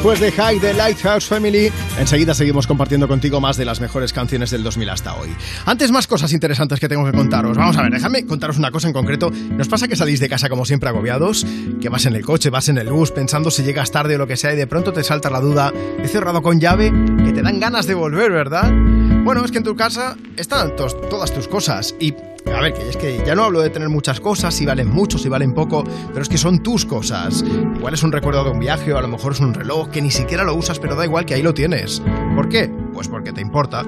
Después de High the Lighthouse Family, enseguida seguimos compartiendo contigo más de las mejores canciones del 2000 hasta hoy. Antes más cosas interesantes que tengo que contaros. Vamos a ver, déjame contaros una cosa en concreto. ¿Nos pasa que salís de casa como siempre agobiados? Que vas en el coche, vas en el bus pensando si llegas tarde o lo que sea y de pronto te salta la duda, ¿he cerrado con llave? Que te dan ganas de volver, ¿verdad? Bueno, es que en tu casa están todas tus cosas y a ver, que es que ya no hablo de tener muchas cosas, si valen mucho, si valen poco, pero es que son tus cosas. Igual es un recuerdo de un viaje o a lo mejor es un reloj que ni siquiera lo usas, pero da igual que ahí lo tienes. ¿Por qué? Pues porque te importa.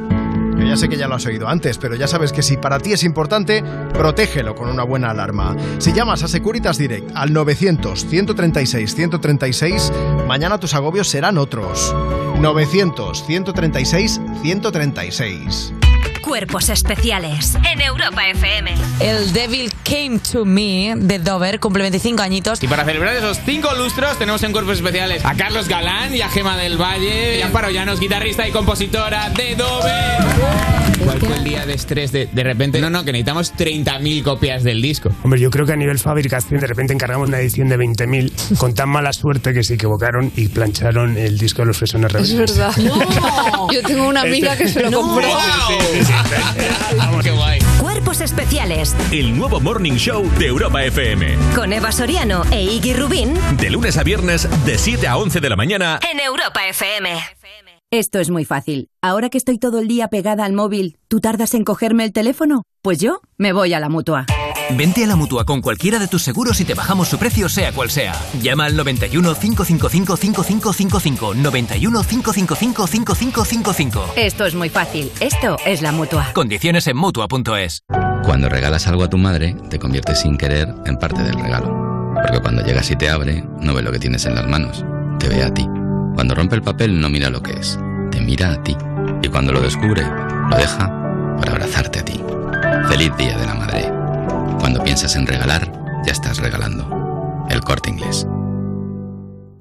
que ya sé que ya lo has oído antes, pero ya sabes que si para ti es importante, protégelo con una buena alarma. Si llamas a Securitas Direct al 900-136-136, mañana tus agobios serán otros. 900-136-136. Cuerpos especiales en Europa FM. El Devil Came to Me de Dover cumple 25 añitos. Y para celebrar esos cinco lustros tenemos en cuerpos especiales a Carlos Galán y a Gema del Valle y a Amparo Llanos, guitarrista y compositora de Dover. ¿Cuál fue el día de estrés de, de repente? No, no, que necesitamos 30.000 copias del disco. Hombre, yo creo que a nivel fabricación de repente encargamos una edición de 20.000 con tan mala suerte que se equivocaron y plancharon el disco de los Fresones Es verdad. Yo tengo una amiga que se lo compró. Qué guay. Cuerpos especiales El nuevo Morning Show de Europa FM. con Eva Soriano e Iggy Rubín De lunes a viernes, de 7 a 11 de la mañana. en Europa FM. Esto es muy fácil. Ahora que estoy todo el día pegada al móvil, ¿tú tardas en cogerme el teléfono? Pues yo me voy a la mutua. Vente a la mutua con cualquiera de tus seguros y te bajamos su precio, sea cual sea. Llama al 91 555 5555. 91 555 5555. Esto es muy fácil. Esto es la mutua. Condiciones en mutua.es. Cuando regalas algo a tu madre, te conviertes sin querer en parte del regalo. Porque cuando llegas y te abre, no ve lo que tienes en las manos, te ve a ti. Cuando rompe el papel, no mira lo que es, te mira a ti. Y cuando lo descubre, lo deja para abrazarte a ti. Feliz Día de la Madre. Cuando piensas en regalar, ya estás regalando. El corte inglés.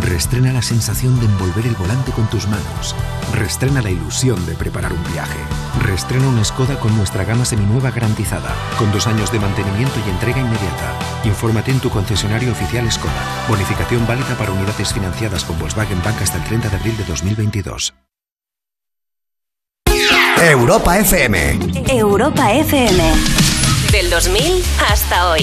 Restrena la sensación de envolver el volante con tus manos. Restrena la ilusión de preparar un viaje. Restrena una Skoda con nuestra gama seminueva garantizada, con dos años de mantenimiento y entrega inmediata. Infórmate en tu concesionario oficial Skoda. Bonificación válida para unidades financiadas con Volkswagen Bank hasta el 30 de abril de 2022. Europa FM. Europa FM. Del 2000 hasta hoy.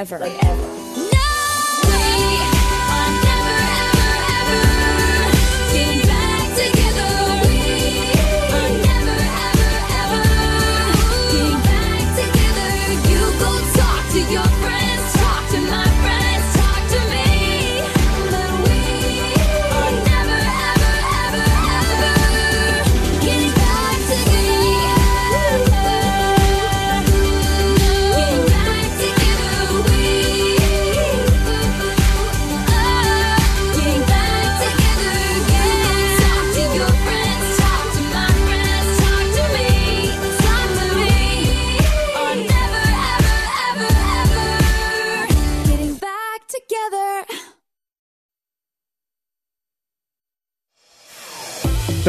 ever, like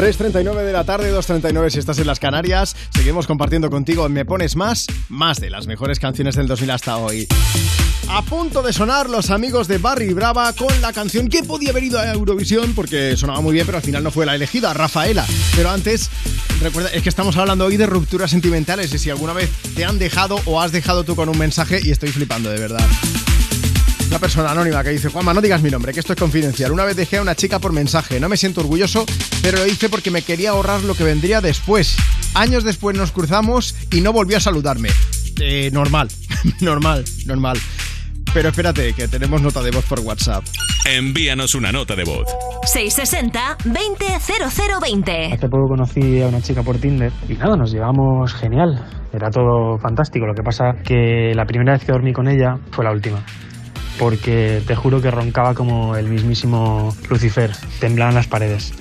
3.39 de la tarde, 2.39 si estás en las Canarias. Seguimos compartiendo contigo Me Pones Más, más de las mejores canciones del 2000 hasta hoy. A punto de sonar los amigos de Barry Brava con la canción que podía haber ido a Eurovisión porque sonaba muy bien, pero al final no fue la elegida, Rafaela. Pero antes, recuerda, es que estamos hablando hoy de rupturas sentimentales y si alguna vez te han dejado o has dejado tú con un mensaje y estoy flipando de verdad. Una persona anónima que dice, Juanma, no digas mi nombre, que esto es confidencial. Una vez dejé a una chica por mensaje, no me siento orgulloso, pero lo hice porque me quería ahorrar lo que vendría después. Años después nos cruzamos y no volvió a saludarme. Eh, normal, normal, normal. Pero espérate, que tenemos nota de voz por WhatsApp. Envíanos una nota de voz. 660-200020. Hace poco conocí a una chica por Tinder y nada, nos llevamos genial. Era todo fantástico. Lo que pasa que la primera vez que dormí con ella fue la última. Porque te juro que roncaba como el mismísimo Lucifer. Temblaban las paredes.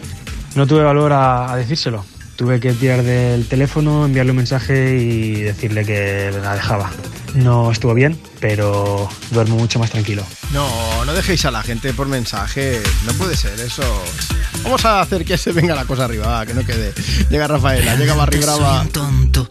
No tuve valor a, a decírselo. Tuve que tirar del teléfono, enviarle un mensaje y decirle que la dejaba. No estuvo bien, pero duermo mucho más tranquilo. No, no dejéis a la gente por mensajes. No puede ser eso. Vamos a hacer que se venga la cosa arriba, que no quede. Llega Rafaela, llega Barry Brava. Soy un tonto,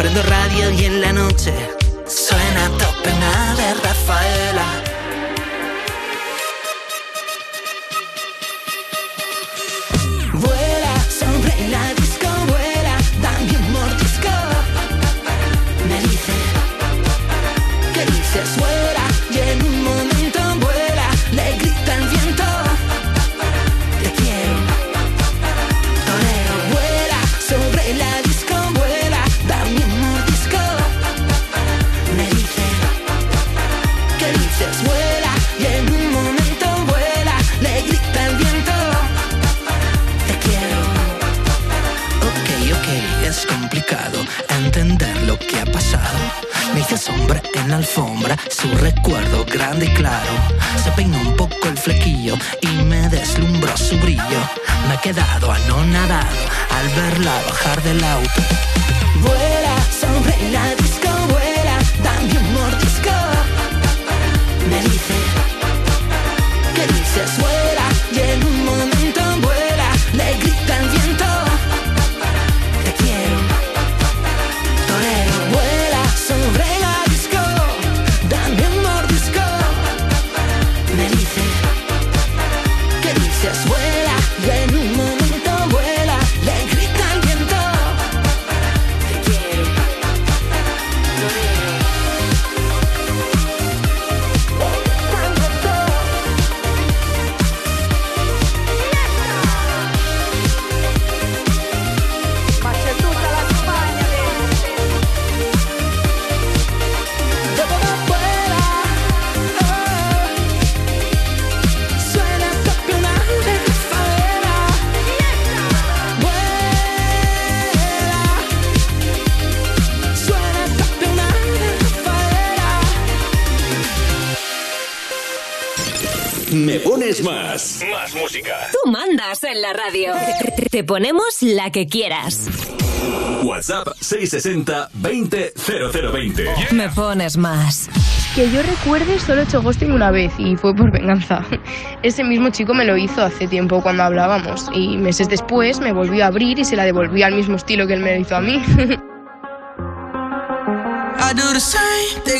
prendo radio y en la noche suena una de Rafaela. Quedado anonadado al verla bajar del auto. Te- ponemos la que quieras. WhatsApp 660 20 0020. Me pones más. Que yo recuerde, solo he hecho ghosting una vez y fue por venganza. Ese mismo chico me lo hizo hace tiempo cuando hablábamos y meses después me volvió a abrir y se la devolví al mismo estilo que él me lo hizo a mí.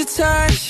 your touch.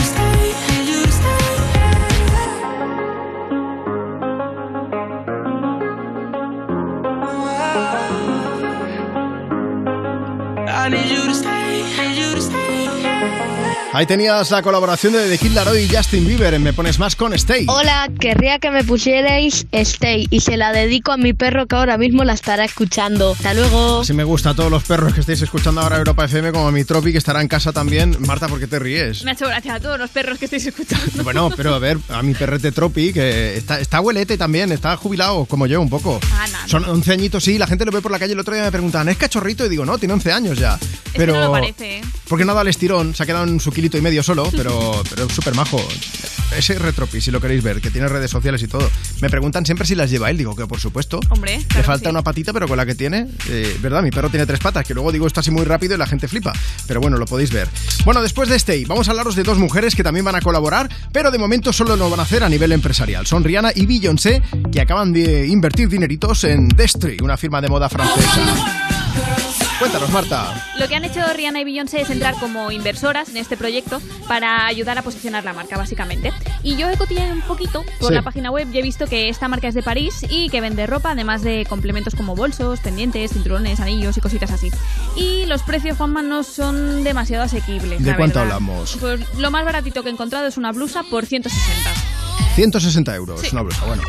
Ahí tenías la colaboración de The Kid Laroi y Justin Bieber en Me Pones Más con Stay. Hola, querría que me pusierais Stay y se la dedico a mi perro que ahora mismo la estará escuchando. Hasta luego. Así me gusta a todos los perros que estáis escuchando ahora Europa FM, como a mi Tropi que estará en casa también. Marta, ¿por qué te ríes? Me ha hecho gracia a todos los perros que estáis escuchando. Bueno, pero a ver, a mi perrete Tropi, que está, está abuelete también, está jubilado, como yo, un poco. Ah, no, no. Son 11 añitos, sí, la gente lo ve por la calle. El otro día me preguntaban, ¿es cachorrito? Y digo, no, tiene 11 años ya. Pero, no lo parece, ¿eh? Porque no da el estirón, se ha quedado en su kilito y medio solo, pero, pero es súper majo. Ese Retropi, si lo queréis ver, que tiene redes sociales y todo. Me preguntan siempre si las lleva él, digo que por supuesto. Hombre, Le claro falta que sí. una patita, pero con la que tiene, eh, ¿verdad? Mi perro tiene tres patas, que luego digo esto así muy rápido y la gente flipa. Pero bueno, lo podéis ver. Bueno, después de Stay, vamos a hablaros de dos mujeres que también van a colaborar, pero de momento solo lo van a hacer a nivel empresarial. Son Rihanna y Beyoncé, que acaban de invertir dineritos en Destry, una firma de moda francesa. Cuéntanos, Marta. Lo que han hecho Rihanna y Beyoncé es entrar como inversoras en este proyecto para ayudar a posicionar la marca, básicamente. Y yo he cotillado un poquito por Sí. la página web y he visto que esta marca es de París y que vende ropa, además de complementos como bolsos, pendientes, cinturones, anillos y cositas así. Y los precios, Juanma, no son demasiado asequibles. ¿De cuánto verdad. hablamos? Pues lo más baratito que he encontrado es una blusa por 160. 160 euros, Sí. una blusa, bueno.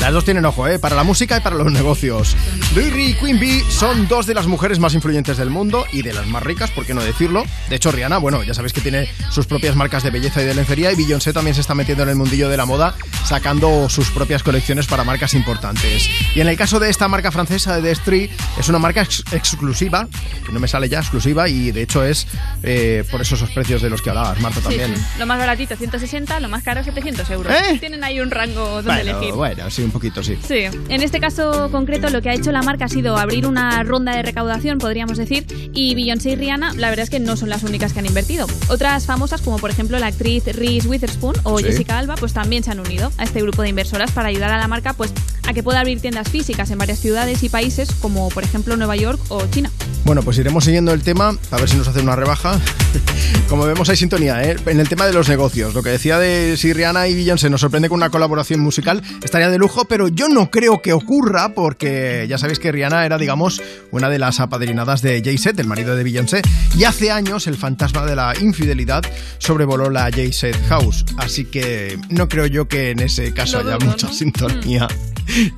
Las dos tienen ojo, ¿eh? Para la música y para los negocios. Riri y Queen Bee son dos de las mujeres más influyentes del mundo y de las más ricas, ¿por qué no decirlo? De hecho, Rihanna, bueno, ya sabéis que tiene sus propias marcas de belleza y de lencería y Beyoncé también se está metiendo en el mundillo de la moda, sacando sus propias colecciones para marcas importantes. Y en el caso de esta marca francesa de Destry, es una marca ex- exclusiva, que no me sale ya, exclusiva, y de hecho es eh, por eso esos precios de los que hablabas, Marta, Sí, también. sí. Lo más baratito 160, lo más caro 700 euros. ¿Eh? Tienen ahí un rango donde Bueno, elegir. bueno, sí, un poquito, sí. Sí, en este caso concreto lo que ha hecho la marca ha sido abrir una ronda de recaudación, podríamos decir, y Beyoncé y Rihanna, la verdad es que no son las únicas que han invertido. Otras famosas, como por ejemplo la actriz Reese Witherspoon o Sí. Jessica Alba, pues también se han unido a este grupo de inversoras para ayudar a la marca pues a que pueda abrir tiendas físicas en varias ciudades y países, como por ejemplo Nueva York o China. Bueno, pues iremos siguiendo el tema, a ver si nos hace una rebaja. Como vemos, hay sintonía ¿eh? en el tema de los negocios. Lo que decía de si Rihanna y Beyoncé nos sorprende con una colaboración musical, estaría de lujo, pero yo no creo que ocurra porque ya sabéis que Rihanna era, digamos, una de las apadrinadas de Jay-Z, el marido de Beyoncé, y hace años el fantasma de la infidelidad sobrevoló la Jay-Z House. Así que no creo yo que en ese caso haya mucha ¿no? sintonía.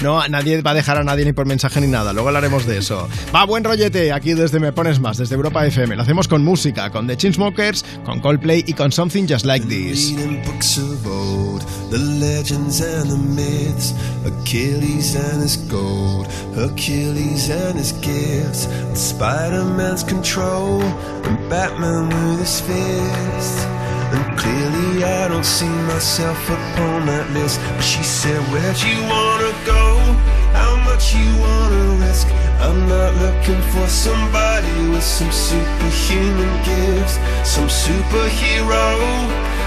No, nadie va a dejar a nadie ni por mensaje ni nada. Luego hablaremos de eso. Va, buen rollete aquí desde Me Pones Más, desde Europa FM. Lo hacemos con música, con The Chainsmokers, con Coldplay y con Something Just Like This. And Achilles and his gold, Achilles and his gifts, Spider Man's control, and Batman with his fists. And clearly, I don't see myself upon that list. But she said, Where'd you wanna go? How much you wanna risk? I'm not looking for somebody with some superhuman gifts, some superhero,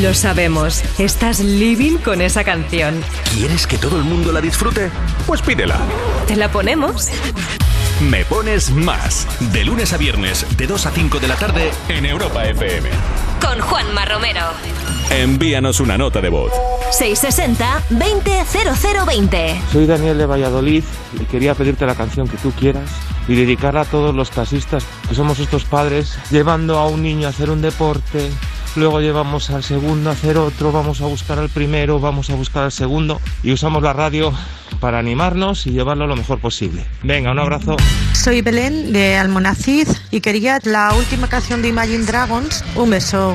Lo sabemos, estás living con esa canción. ¿Quieres que todo el mundo la disfrute? Pues pídela. ¿Te la ponemos? Me pones más. De lunes a viernes, de 2 a 5 de la tarde, en Europa FM. Con Juanma Romero. Envíanos una nota de voz. 660-200020. Soy Daniel de Valladolid y quería pedirte la canción que tú quieras y dedicarla a todos los taxistas que somos estos padres llevando a un niño a hacer un deporte, luego llevamos al segundo a hacer otro, vamos a buscar al primero, vamos a buscar al segundo y usamos la radio para animarnos y llevarlo lo mejor posible. Venga, un abrazo. Soy Belén de Almonacid y quería la última canción de Imagine Dragons. Un beso.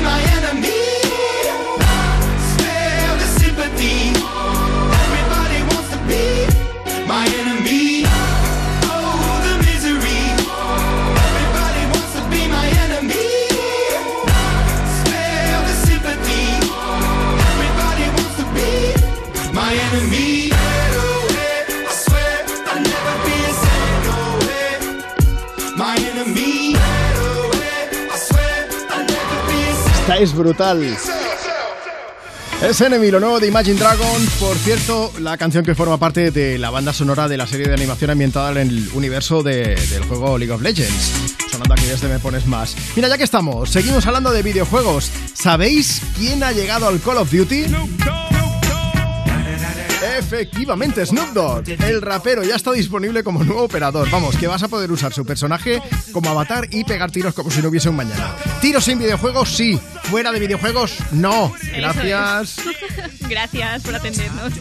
my es brutal. Es Enemy, lo nuevo de Imagine Dragons. Por cierto, la canción que forma parte de la banda sonora de la serie de animación ambientada en el universo de- del juego League of Legends. Sonando aquí desde Me Pones Más. Mira, ya que estamos, seguimos hablando de videojuegos. ¿Sabéis quién ha llegado al Call of Duty? Efectivamente, Snoop Dogg, el rapero, ya está disponible como nuevo operador. Vamos, que vas a poder usar su personaje como avatar y pegar tiros como si no hubiese un mañana. Tiros en videojuegos, sí. Fuera de videojuegos, no. Gracias. Gracias por atendernos.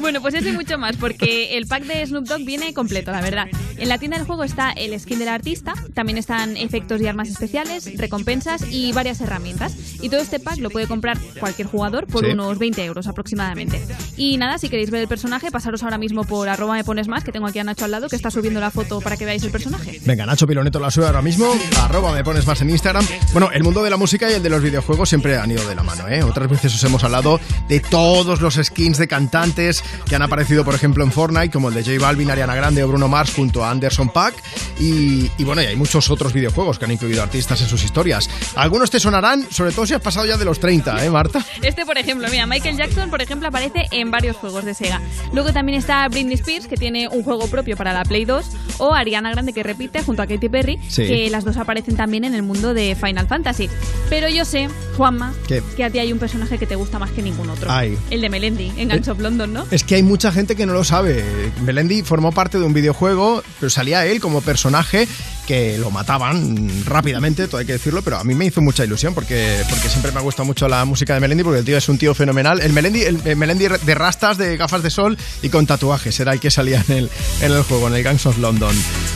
Bueno, pues eso y mucho más, porque el pack de Snoop Dogg viene completo, la verdad. En la tienda del juego está el skin del artista, también están efectos y armas especiales, recompensas y varias herramientas. Y todo este pack lo puede comprar cualquier jugador por Sí. unos 20 euros aproximadamente. Y nada, si queréis ver el personaje, pasaros ahora mismo por arroba me pones más, que tengo aquí a Nacho al lado, que está subiendo la foto para que veáis el personaje. Venga, Nacho Piloneto la sube ahora mismo. Arroba me pones más en Instagram. Bueno, el mundo de la música y el de los videojuegos siempre han ido de la mano, ¿eh? Otras veces os hemos hablado de todos los skins de cantantes que han aparecido, por ejemplo, en Fortnite, como el de J Balvin, Ariana Grande o Bruno Mars junto a Anderson Paak. Y, y bueno, y hay muchos otros videojuegos que han incluido artistas en sus historias. Algunos te sonarán, sobre todo si has pasado ya de los 30, ¿eh, Marta? Este, por ejemplo, mira, Michael Jackson, por ejemplo, aparece en varios juegos de Sega. Luego también está Britney Spears, que tiene un juego propio para la Play 2, o Ariana Grande, que repite junto a Katy Perry, Sí. que las dos aparecen también en el mundo de Final Fantasy. Pero yo sé, Juanma, ¿Qué? que a ti hay un personaje que te gusta más que ningún otro. Ay. El de Melendi, en Gancho of London, ¿no? Es que hay mucha gente que no lo sabe. Melendi formó parte de un videojuego, pero salía él como personaje que lo mataban rápidamente, todo hay que decirlo, pero a mí me hizo mucha ilusión porque, porque siempre me ha gustado mucho la música de Melendi, porque el tío es un tío fenomenal. El Melendi, el, el Melendi de rastas, de gafas de sol y con tatuajes, era el que salía en el, en el juego, en el Gangs of London.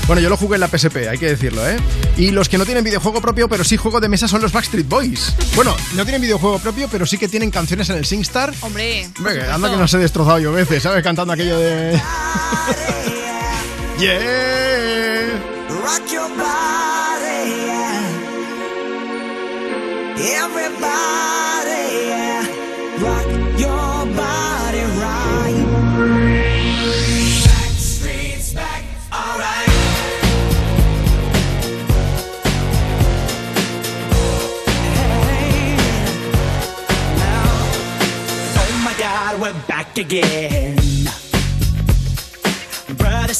Bueno, yo lo jugué en la PSP, hay que decirlo, ¿eh? Y los que no tienen videojuego propio, pero sí juego de mesa, son los Backstreet Boys. Bueno, no tienen videojuego propio, pero sí que tienen canciones en el SingStar. Hombre, Venga, anda que nos he destrozado yo veces, ¿sabes? Cantando aquello de... yeah. Rock your body, yeah. Everybody, yeah. Rock your body right. Back streets back, alright. Hey, now, oh my God, we're back again.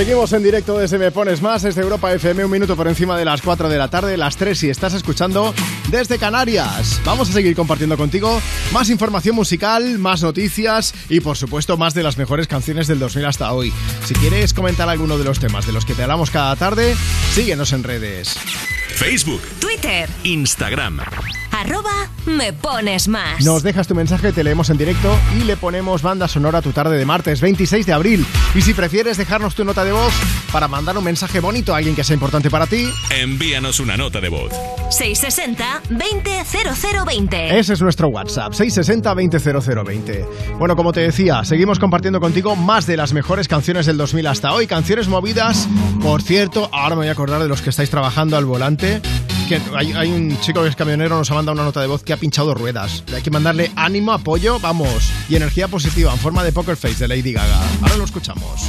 Seguimos en directo desde Me Pones Más, desde Europa FM, un minuto por encima de las 4 de la tarde, las 3 si estás escuchando desde Canarias. Vamos a seguir compartiendo contigo más información musical, más noticias y por supuesto más de las mejores canciones del 2000 hasta hoy. Si quieres comentar alguno de los temas de los que te hablamos cada tarde, síguenos en redes. Facebook, Twitter, Instagram. Arroba me pones más. Nos dejas tu mensaje, te leemos en directo y le ponemos banda sonora a tu tarde de martes 26 de abril. Y si prefieres dejarnos tu nota de voz para mandar un mensaje bonito a alguien que sea importante para ti, Envíanos una nota de voz. 660 200020. Ese es nuestro WhatsApp, 660-200020. Bueno, como te decía, seguimos compartiendo contigo más de las mejores canciones del 2000 hasta hoy, canciones movidas. Por cierto, ahora me voy a acordar de los que estáis trabajando al volante. Hay un chico que es camionero, nos ha mandado una nota de voz que ha pinchado ruedas. Hay que mandarle ánimo, apoyo, vamos, y energía positiva en forma de Poker Face de Lady Gaga. Ahora lo escuchamos.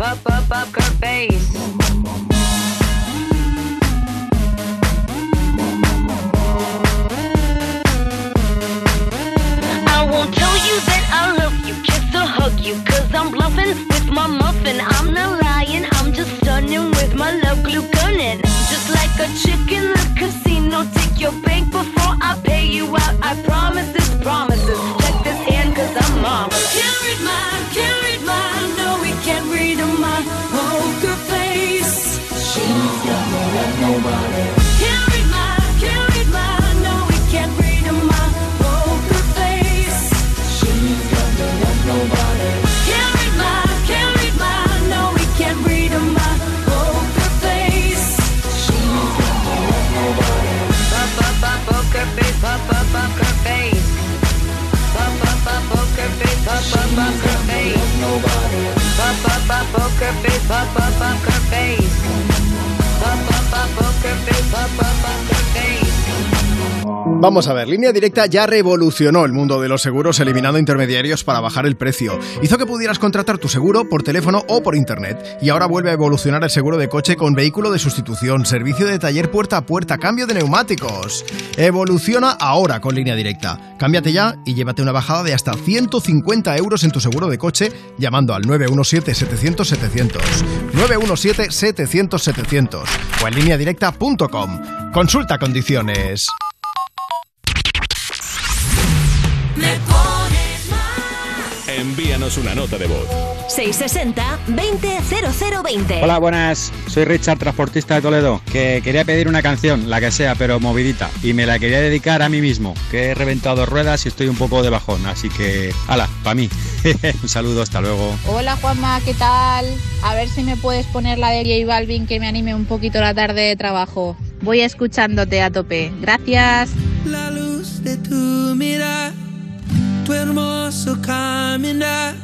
up, up pop, poker face. I won't tell you that I love you, kiss or hug you, cause I'm bluffing with my muffin. I'm not lying, I'm just stunning with my love glue gunning. Just like a chick in the casino, take your bank before I love, nobody. Pop, pop, pop, poker face, pop, poker face, pop, pop, poker face. Vamos a ver, Línea Directa ya revolucionó el mundo de los seguros eliminando intermediarios para bajar el precio. Hizo que pudieras contratar tu seguro por teléfono o por internet. Y ahora vuelve a evolucionar el seguro de coche con vehículo de sustitución, servicio de taller puerta a puerta, cambio de neumáticos. Evoluciona ahora con Línea Directa. Cámbiate ya y llévate una bajada de hasta 150 euros en tu seguro de coche llamando al 917-700-700. 917-700-700 o en lineadirecta.com. Consulta condiciones. Envíanos una nota de voz. 660-200020. Hola, buenas. Soy Richard, transportista de Toledo, que quería pedir una canción, la que sea, pero movidita. Y me la quería dedicar a mí mismo, que he reventado ruedas y estoy un poco de bajón. Así que, ala, para mí. un saludo, hasta luego. Hola Juanma, ¿qué tal? A ver si me puedes poner la de J Balvin que me anime un poquito la tarde de trabajo. Voy escuchándote a tope. Gracias. la luz de tu mirar, tu hermoso caminar.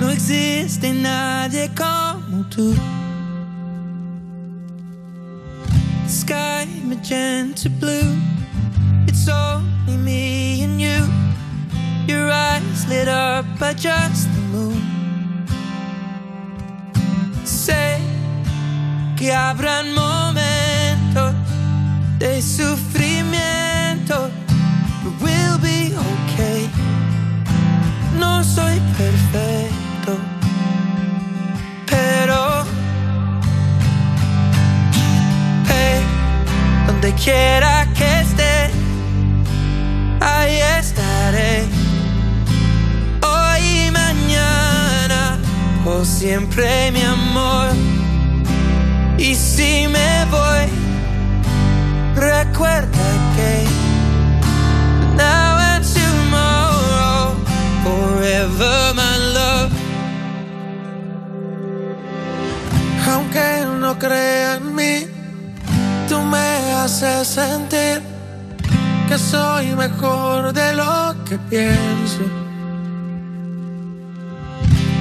No existe nadie como tú. Sky magenta blue, it's only me and you. Your eyes lit up by just the moon. Sé que habrán momentos de sufrimiento, but we'll be okay. No soy perfecto, pero hey, donde quiera que esté, ahí estaré. Hoy y mañana, por siempre mi amor. Y si me voy, recuerda que forever my love. Aunque no crea en mí, tú me haces sentir que soy mejor de lo que pienso.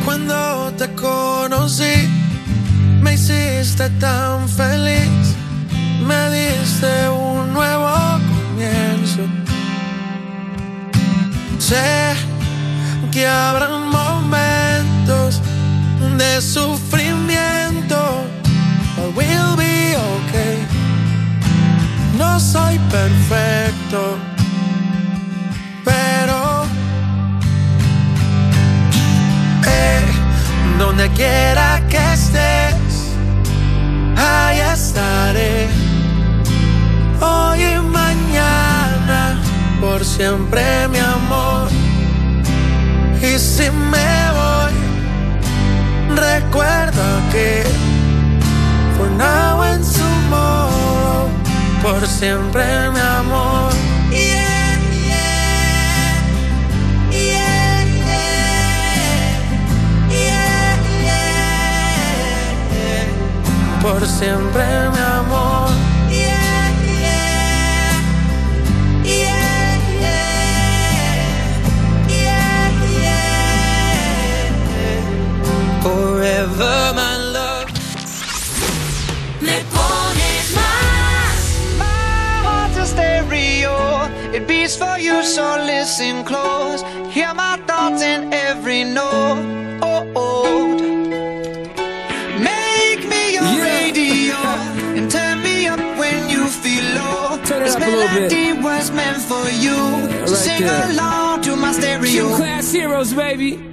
Cuando te conocí, me hiciste tan feliz, me diste un nuevo comienzo. Que habrán momentos de sufrimiento, but we'll be okay. No soy perfecto, pero eh, donde quiera que estés, ahí estaré. Hoy y mañana, por siempre mi amor. Y si me voy, recuerda que for now and tomorrow, por siempre mi amor. Yeah, yeah, yeah, Por siempre mi amor. Forever my love. Me pones más. My heart's a stereo. It beats for you, so listen close. Hear my thoughts in every note. Oh, oh. Make me your radio and turn me up when you feel low. Turn it this up a melody was meant for you. so right sing there. along to my stereo. Two class heroes, baby.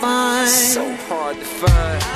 find. So hard to find.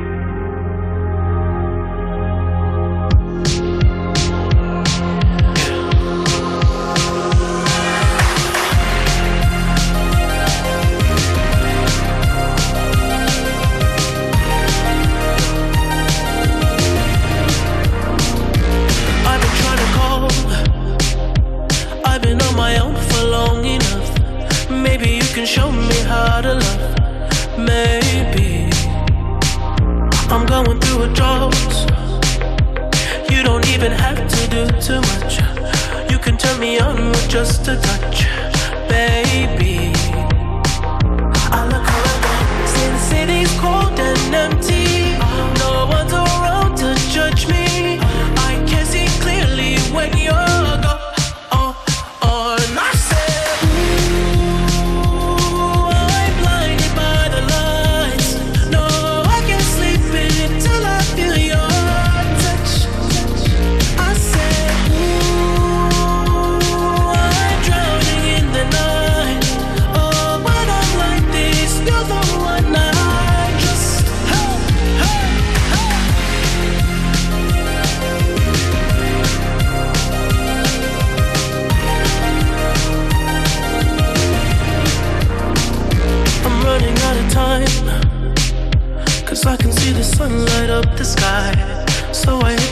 Even have to do too much. You can turn me on with just a touch, baby. I look around since city's cold and empty.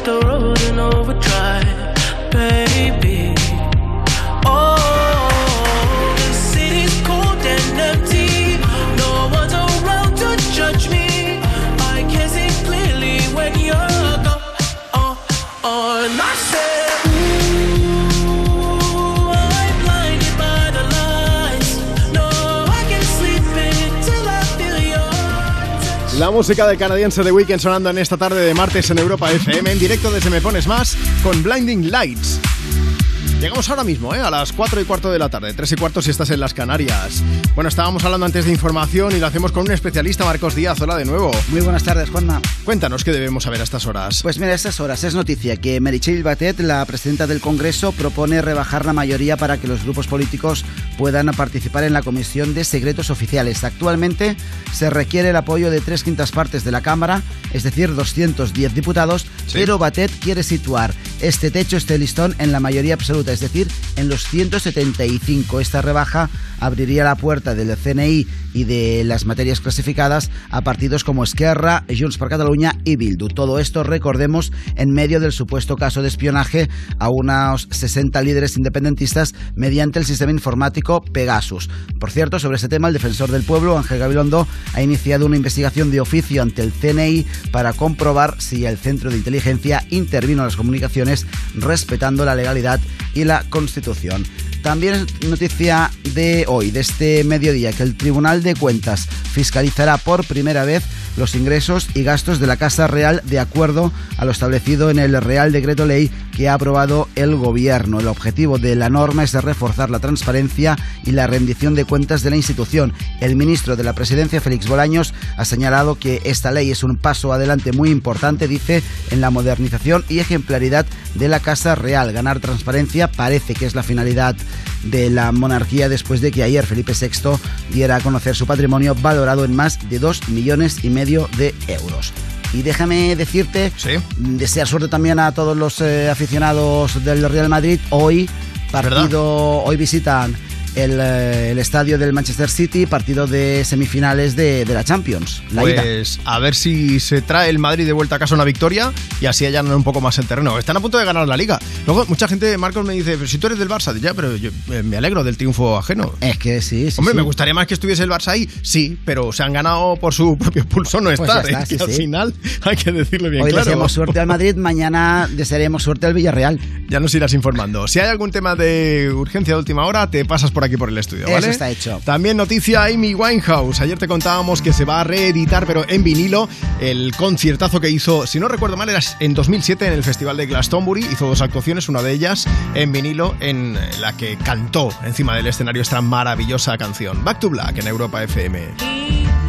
The road in overdrive, baby. Música del canadiense The Weeknd sonando en esta tarde de martes en Europa FM en directo desde Me Pones Más con Blinding Lights. Llegamos ahora mismo, ¿eh? a las 4 y cuarto de la tarde, 3 y cuarto si estás en las Canarias. Bueno, estábamos hablando antes de información y lo hacemos con un especialista, Marcos Díaz. Hola de nuevo. Muy buenas tardes, Juanma. Cuéntanos qué debemos saber a estas horas. Pues mira, a estas horas es noticia que Meritxell Batet, la presidenta del Congreso, propone rebajar la mayoría para que los grupos políticos puedan participar en la Comisión de Secretos Oficiales. Actualmente se requiere el apoyo de tres quintas partes de la Cámara, es decir, 210 diputados, pero Batet quiere situar este techo, este listón, en la mayoría absoluta, es decir, en los 175. Esta rebaja abriría la puerta del CNI y de las materias clasificadas a partidos como Esquerra, Junts per Catalunya y Bildu. Todo esto, recordemos, en medio del supuesto caso de espionaje a unos 60 líderes independentistas mediante el sistema informático Pegasus. Por cierto, sobre este tema, el defensor del pueblo, Ángel Gabilondo, ha iniciado una investigación de oficio ante el CNI para comprobar si el centro de inteligencia intervino en las comunicaciones respetando la legalidad y la Constitución. También es noticia de hoy, de este mediodía, que el Tribunal de Cuentas fiscalizará por primera vez los ingresos y gastos de la Casa Real de acuerdo a lo establecido en el Real Decreto Ley que ha aprobado el Gobierno. El objetivo de la norma es de reforzar la transparencia y la rendición de cuentas de la institución. El ministro de la Presidencia, Félix Bolaños, ha señalado que esta ley es un paso adelante muy importante, dice, en la modernización y ejemplaridad de la Casa Real. Ganar transparencia parece que es la finalidad de la monarquía después de que ayer Felipe VI diera a conocer su patrimonio valorado en más de 2 millones y medio de euros. Y déjame decirte, desear suerte también a todos los eh, aficionados del Real Madrid. Hoy, partido, hoy visitan el, eh, el estadio del Manchester City, partido de semifinales de, de la Champions. La ida. Pues a ver si se trae el Madrid de vuelta a casa una victoria y así allanan un poco más el terreno. Están a punto de ganar la liga. Luego, mucha gente, Marcos me dice, pero si tú eres del Barça, ya, pero yo eh, me alegro del triunfo ajeno. Es que sí, sí. Hombre, sí. me gustaría más que estuviese el Barça ahí, sí, pero se han ganado por su propio pulso no Pues estar. está, ¿eh? sí, que al final hay que decirle bien Hoy claro. deseamos suerte al Madrid, mañana desearemos suerte al Villarreal. Ya nos irás informando. Si hay algún tema de urgencia de última hora, te pasas por aquí por el estudio, ¿vale? Eso está hecho. También noticia Amy Winehouse. Ayer te contábamos que se va a reeditar, pero en vinilo, el conciertazo que hizo, si no recuerdo mal, era en 2007 en el Festival de Glastonbury. Hizo dos actuaciones, una de ellas en vinilo, en la que cantó encima del escenario esta maravillosa canción. Back to Black en Europa FM.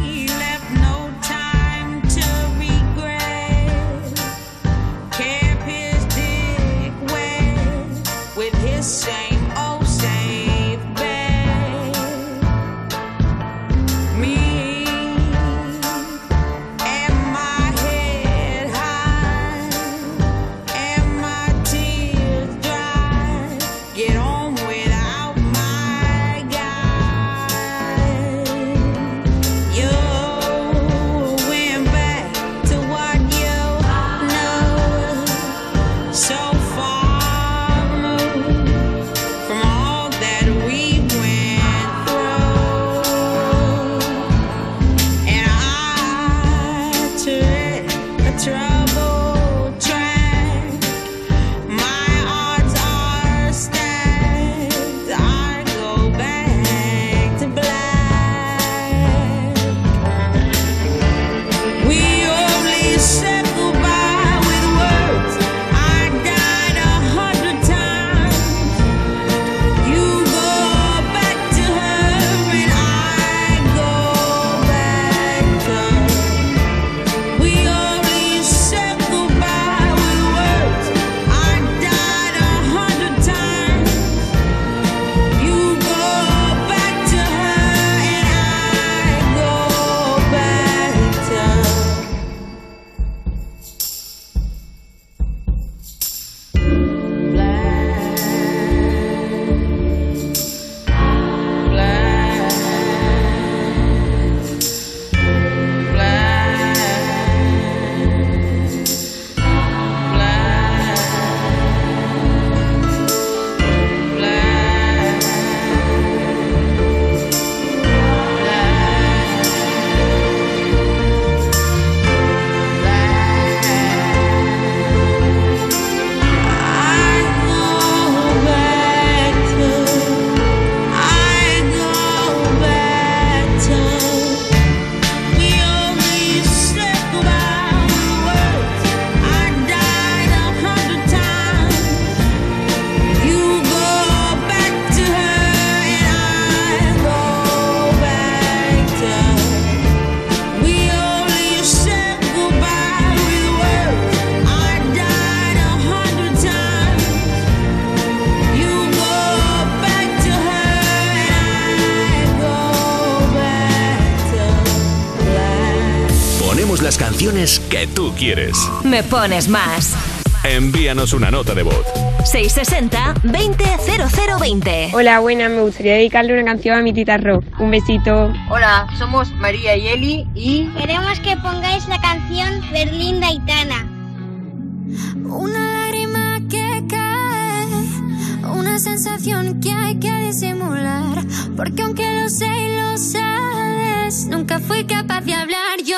Quieres. Me pones más. Envíanos una nota de voz. 660-200020. Hola, buenas, me gustaría dedicarle una canción a mi tita Ro. Un besito. Hola, somos María y Eli y Queremos que pongáis la canción Berlín Daitana. Una lágrima que cae, una sensación que hay que disimular. Porque aunque lo sé y lo sabes, nunca fui capaz de hablar. Yo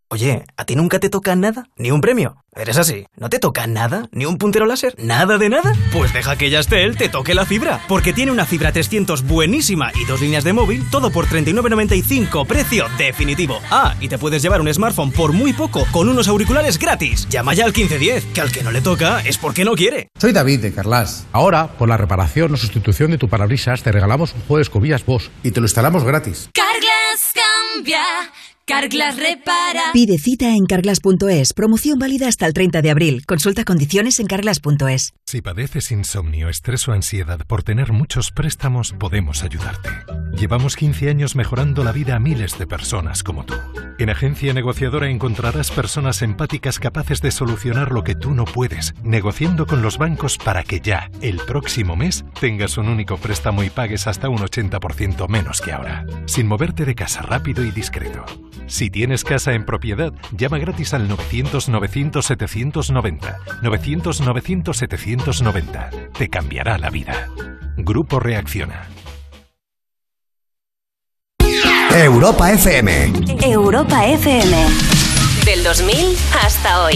Oye, ¿a ti nunca te toca nada? ¿Ni un premio? ¿Eres así? ¿No te toca nada? ¿Ni un puntero láser? ¿Nada de nada? Pues deja que Yastel te toque la fibra, porque tiene una fibra 300 buenísima y dos líneas de móvil, todo por 39.95, precio definitivo. Ah, y te puedes llevar un smartphone por muy poco, con unos auriculares gratis. Llama ya al 1510, que al que no le toca es porque no quiere. Soy David de Carlas. Ahora, por la reparación o sustitución de tu parabrisas, te regalamos un juego de escobillas Bosch y te lo instalamos gratis. Carglass cambia, Carglass repara. Pide cita en carglass.es. Promoción válida hasta el 30 de abril. Consulta condiciones en carglass.es. Si padeces insomnio, estrés o ansiedad por tener muchos préstamos, podemos ayudarte. Llevamos 15 años mejorando la vida a miles de personas como tú. En Agencia Negociadora encontrarás personas empáticas capaces de solucionar lo que tú no puedes, negociando con los bancos para que ya, el próximo mes, tengas un único préstamo y pagues hasta un 80% menos que ahora, sin moverte de casa rápido y discreto. Si tienes casa en propiedad, llama gratis al 900-900-790. 900-900-790. Te cambiará la vida. Grupo Reacciona. Europa FM. Europa FM. Del 2000 hasta hoy.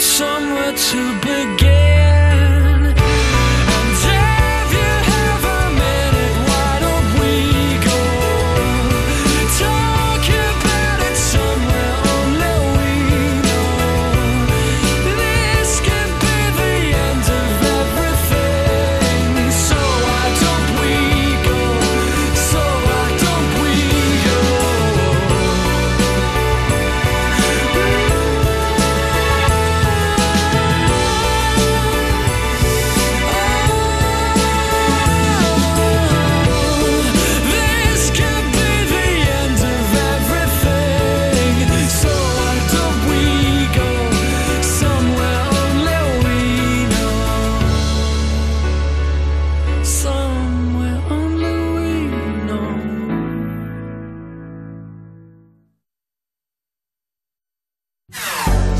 somewhere to begin.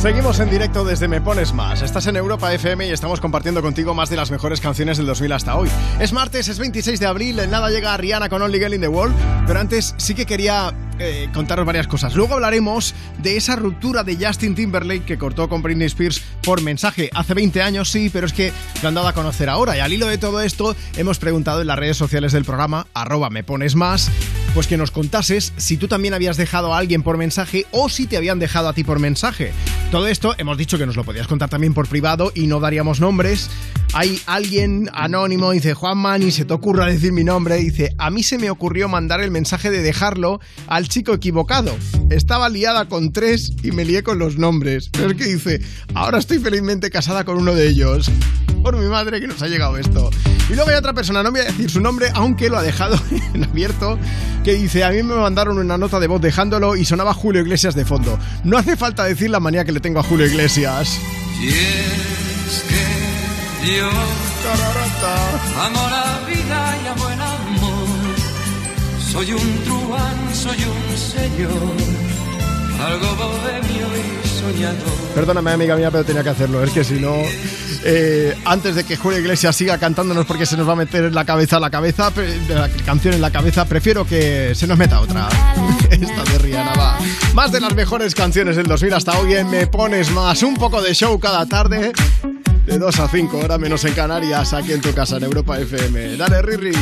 Seguimos en directo desde Me Pones Más. Estás en Europa FM y estamos compartiendo contigo más de las mejores canciones del 2000 hasta hoy. Es martes, es 26 de abril, en nada llega Rihanna con Only Girl in the World, pero antes sí que quería eh, contaros varias cosas. Luego hablaremos de esa ruptura de Justin Timberlake que cortó con Britney Spears por mensaje hace 20 años, sí, pero es que lo han dado a conocer ahora. Y al hilo de todo esto, hemos preguntado en las redes sociales del programa, arroba me pones más, pues que nos contases si tú también habías dejado a alguien por mensaje o si te habían dejado a ti por mensaje. Todo esto hemos dicho que nos lo podías contar también por privado y no daríamos nombres. Hay alguien anónimo, dice Juanma, ni se te ocurra decir mi nombre, dice, a mí se me ocurrió mandar el mensaje de dejarlo al chico equivocado. Estaba liada con tres y me lié con los nombres. Pero es que dice, ahora estoy felizmente casada con uno de ellos. Por mi madre que nos ha llegado esto. Y luego hay otra persona, no voy a decir su nombre, aunque lo ha dejado en abierto, que dice, a mí me mandaron una nota de voz dejándolo y sonaba Julio Iglesias de fondo. No hace falta decir la manía que le tengo a Julio Iglesias. Y es que yo amo la vida y amo el amor. Soy un truán, soy un señor, algo bohemio y soñador. Perdóname, amiga mía, pero tenía que hacerlo. Es que si no, eh, antes de que Julio Iglesias siga cantándonos porque se nos va a meter en la cabeza la cabeza, la canción en la cabeza, prefiero que se nos meta otra. Esta de Rihanna va. Más de las mejores canciones del 2000 hasta hoy en Me Pones Más. Un poco de show cada tarde. De 2 a 5, hora menos en Canarias, aquí en tu casa, en Europa FM. Dale, Riri.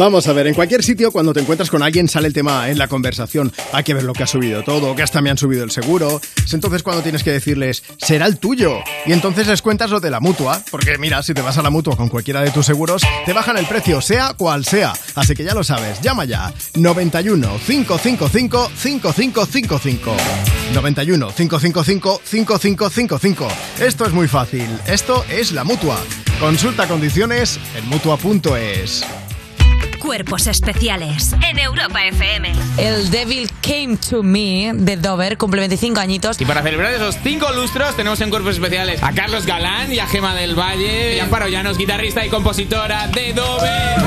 Vamos a ver, en cualquier sitio cuando te encuentras con alguien sale el tema en la conversación. Hay que ver lo que ha subido todo, que hasta me han subido el seguro. Es entonces cuando tienes que decirles, será el tuyo. Y entonces les cuentas lo de la mutua, porque mira, si te vas a la mutua con cualquiera de tus seguros, te bajan el precio, sea cual sea. Así que ya lo sabes, llama ya. 91 555 5555. 91 555 5555. Esto es muy fácil. Esto es la mutua. Consulta condiciones en mutua.es. Cuerpos especiales en Europa FM. El Devil Came to Me de Dover cumple 25 añitos. Y para celebrar esos cinco lustros tenemos en cuerpos especiales a Carlos Galán y a Gema del Valle, y Amparo Llanos, guitarrista y compositora de Dover.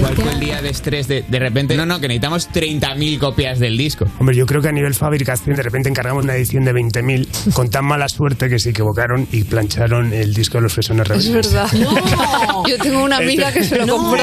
¿Cuál fue el día de estrés de, de repente? No, no, que necesitamos 30.000 copias del disco. Hombre, yo creo que a nivel fabricación de repente encargamos una edición de 20.000 con tan mala suerte que se equivocaron y plancharon el disco de los Fresones Es Rebeldes. verdad. Yo tengo una amiga que se lo compró.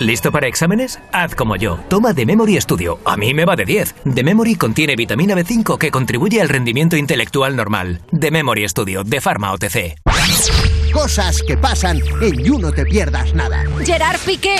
¿Listo para exámenes? Haz como yo. Toma The Memory Studio. A mí me va de 10. The Memory contiene vitamina B5 que contribuye al rendimiento intelectual normal. The Memory Studio, de Pharma OTC. Cosas que pasan en You No Te Pierdas Nada. Gerard Piqué.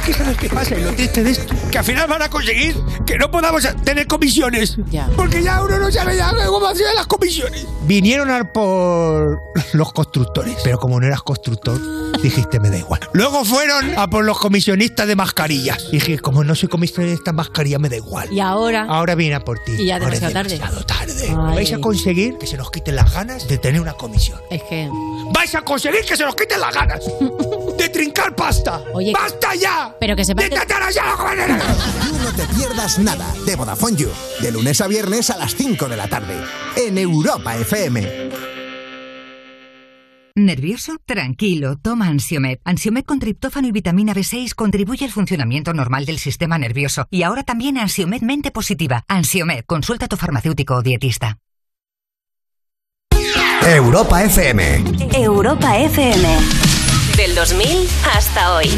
Es que sabes qué pasa lo triste de esto, que al final van a conseguir que no podamos tener comisiones. Porque ya uno no sabe ya cómo hacer las comisiones. Vinieron a por los constructores, pero como no eras constructor, dijiste me da igual. Luego fueron a por los comisionistas de mascarillas. Y dije, como no soy comisionista de mascarilla, me da igual. Y ahora. Ahora viene a por ti. Y ya Ahora es demasiado tarde. demasiado tarde. Ay. Vais a conseguir que se nos quiten las ganas de tener una comisión. Es que. Vais a conseguir que se nos quiten las ganas trincar pasta. Oye. ¡Basta ya! Pero que ¡De que-! You No Te Pierdas Nada de Vodafone You. De lunes a viernes a las 5 de la tarde. En Europa FM. ¿Nervioso? Tranquilo, toma Ansiomed. Ansiomed con triptófano y vitamina B6 contribuye al funcionamiento normal del sistema nervioso. Y ahora también Ansiomed Mente Positiva. Ansiomed, consulta a tu farmacéutico o dietista. Europa FM. Europa FM. Del 2000 hasta hoy.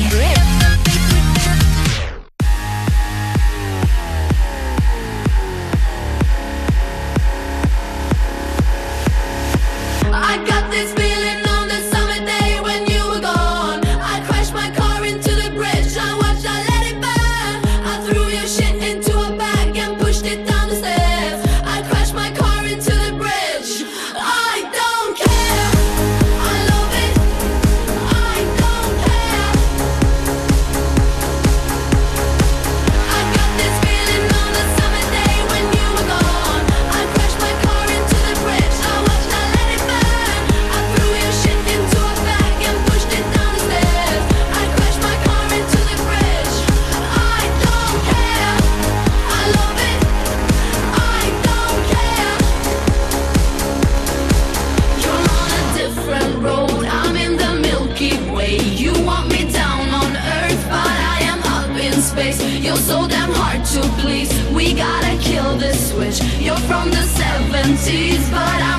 discrepancies, but I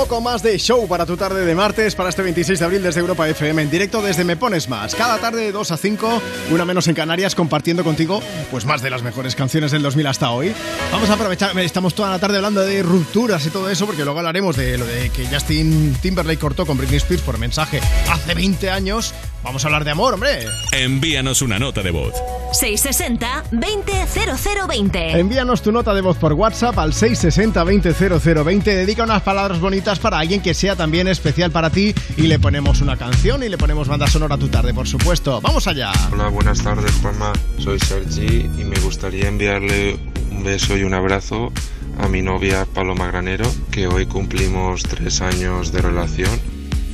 poco más de show para tu tarde de martes, para este 26 de abril desde Europa FM, en directo desde Me Pones Más. Cada tarde de 2 a 5, una menos en Canarias, compartiendo contigo pues más de las mejores canciones del 2000 hasta hoy. Vamos a aprovechar, estamos toda la tarde hablando de rupturas y todo eso, porque luego hablaremos de lo de que Justin Timberlake cortó con Britney Spears por mensaje hace 20 años. Vamos a hablar de amor, hombre. Envíanos una nota de voz. 660-200020. Envíanos tu nota de voz por WhatsApp al 660-200020. Dedica unas palabras bonitas para alguien que sea también especial para ti y le ponemos una canción y le ponemos banda sonora a tu tarde, por supuesto. ¡Vamos allá! Hola, buenas tardes, Juanma. Soy Sergi y me gustaría enviarle un beso y un abrazo a mi novia Paloma Granero, que hoy cumplimos tres años de relación.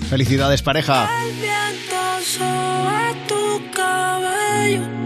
Felicidades, pareja. El viento sobre tu cabello.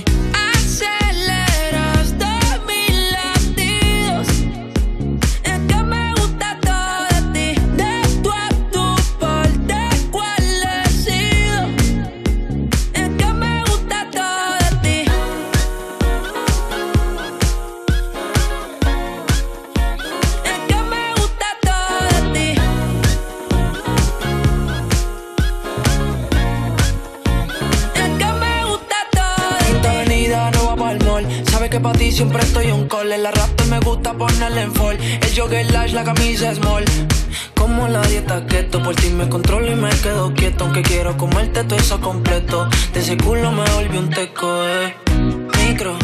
Sabe que pa' ti siempre estoy un call. El arrastre me gusta ponerle en fall. El jogger lash, la camisa small. Como la dieta keto, por ti me controlo y me quedo quieto. Aunque quiero comerte todo eso completo. De ese culo me volví un teco, eh. Micro,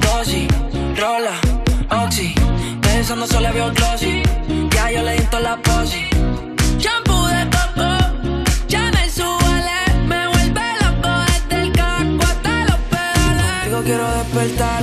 dosis, rola, oxi. Pensando solo veo glossy. Ya yo le di la posi. Shampoo de coco, Chanel suele, me vuelve loco desde el hasta los pedales. Contigo quiero despertar,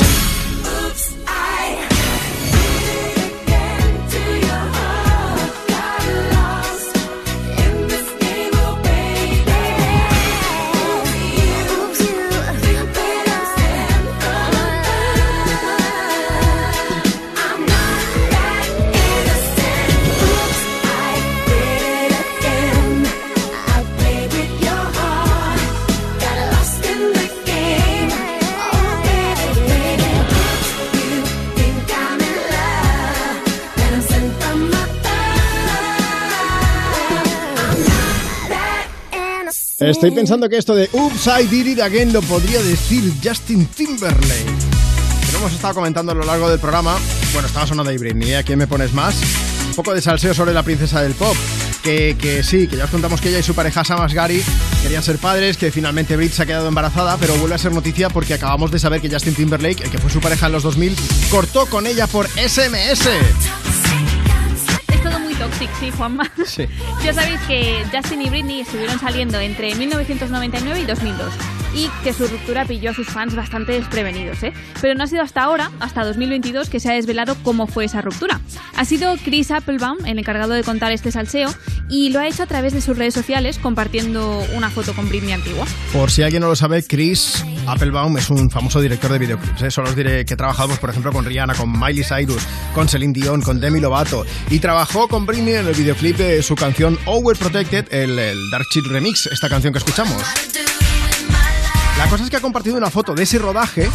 Estoy pensando que esto de Oops, I again lo podría decir Justin Timberlake. Que lo hemos estado comentando a lo largo del programa. Bueno, estaba sonando de Britney, ¿eh? ¿a quién me pones más? Un poco de salseo sobre la princesa del pop. Que, que sí, que ya os contamos que ella y su pareja Sam Asghari querían ser padres, que finalmente Brit se ha quedado embarazada, pero vuelve a ser noticia porque acabamos de saber que Justin Timberlake, el que fue su pareja en los 2000, cortó con ella por SMS. Tóxico, sí, Juanma. Sí. Ya sabéis que Justin y Britney estuvieron saliendo entre 1999 y 2002 y que su ruptura pilló a sus fans bastante desprevenidos, ¿eh? Pero no ha sido hasta ahora, hasta 2022, que se ha desvelado cómo fue esa ruptura. Ha sido Chris Applebaum el encargado de contar este salseo y lo ha hecho a través de sus redes sociales compartiendo una foto con Britney antigua. Por si alguien no lo sabe, Chris Applebaum es un famoso director de videoclips. ¿eh? Solo os diré que trabajamos, por ejemplo, con Rihanna, con Miley Cyrus, con Celine Dion, con Demi Lovato. Y trabajó con Britney en el videoclip de su canción Overprotected, el, el Dark Chill Remix, esta canción que escuchamos. La cosa es que ha compartido una foto de ese rodaje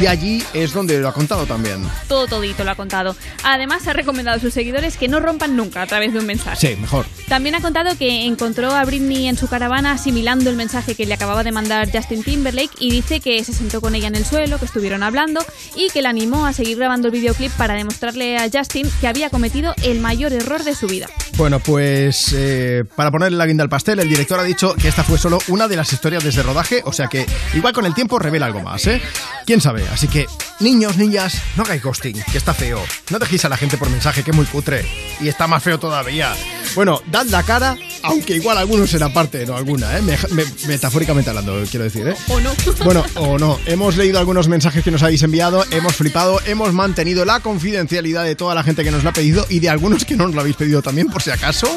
y allí es donde lo ha contado también. Todo todito lo ha contado. Además, ha recomendado a sus seguidores que no rompan nunca a través de un mensaje. Sí, mejor. También ha contado que encontró a Britney en su caravana asimilando el mensaje que le acababa de mandar Justin Timberlake y dice que se sentó con ella en el suelo, que estuvieron hablando y que la animó a seguir grabando el videoclip para demostrarle a Justin que había cometido el mayor error de su vida. Bueno, pues eh, para ponerle la guinda al pastel, el director ha dicho que esta fue solo una de las historias desde rodaje, o sea que igual con el tiempo revela algo más, ¿eh? ¿Quién sabe? Así que, niños, niñas, no hagáis ghosting, que está feo. No dejéis a la gente por mensaje, que es muy cutre. Y está más feo todavía. Bueno, dad la cara, aunque igual algunos será parte, no alguna, ¿eh? Me- me- metafóricamente hablando, quiero decir, ¿eh? ¿O no? Bueno, o no. Hemos leído algunos mensajes que nos habéis enviado, hemos flipado, hemos mantenido la confidencialidad de toda la gente que nos la ha pedido y de algunos que no nos lo habéis pedido también, por si acaso,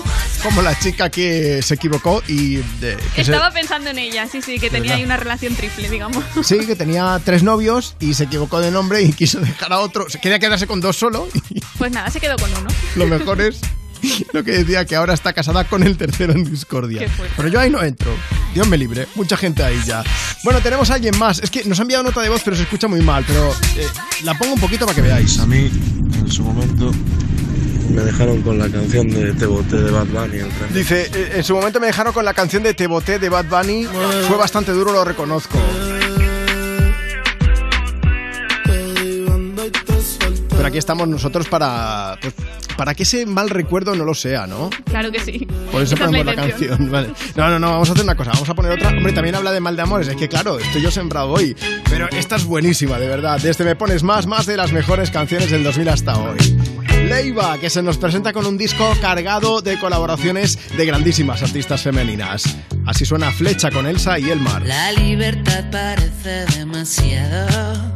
como la chica que se equivocó y de, que se- Estaba pensando en ella, sí, sí, que tenía ahí una relación triple, digamos. Sí, que tenía tres novios y se equivocó de nombre y quiso dejar a otro. Se quería quedarse con dos solo y Pues nada, se quedó con uno. lo mejor es lo que decía que ahora está casada con el tercero en discordia. Pero yo ahí no entro. Dios me libre. Mucha gente ahí ya. Bueno, tenemos a alguien más. Es que nos ha enviado nota de voz, pero se escucha muy mal. Pero eh, la pongo un poquito para que veáis. A mí, en su momento, me dejaron con la canción de Te boté de Bad Bunny. Dice, eh, en su momento me dejaron con la canción de Te boté de Bad Bunny. Fue bastante duro, lo reconozco. Pero aquí estamos nosotros para, pues, para que ese mal recuerdo no lo sea, ¿no? Claro que sí. Por eso Esa es ponemos la intención. canción. Vale. No, no, no, vamos a hacer una cosa. Vamos a poner otra. Hombre, también habla de mal de amores. Es que claro, estoy yo sembrado hoy. Pero esta es buenísima, de verdad. Desde Me Pones Más, más de las mejores canciones del 2000 hasta hoy. Leiva, que se nos presenta con un disco cargado de colaboraciones de grandísimas artistas femeninas. Así suena Flecha con Elsa y Elmar. La libertad parece demasiado.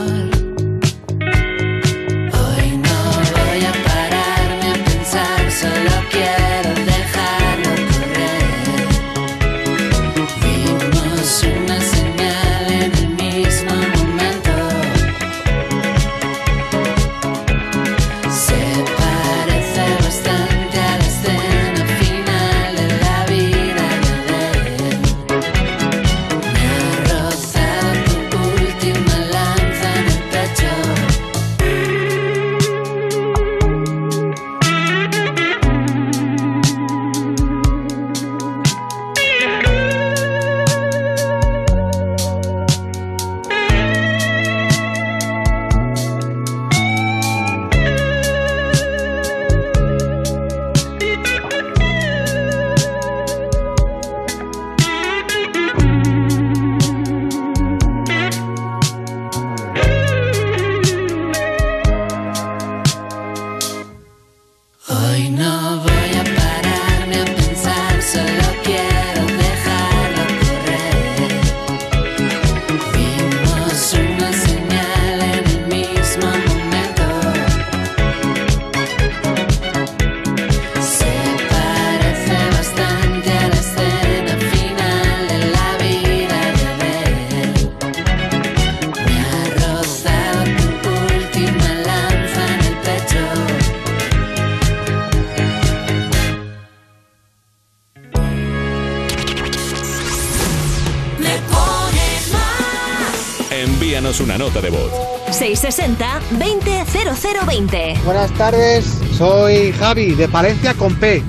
660-200020. Buenas tardes, soy Javi de Palencia con P,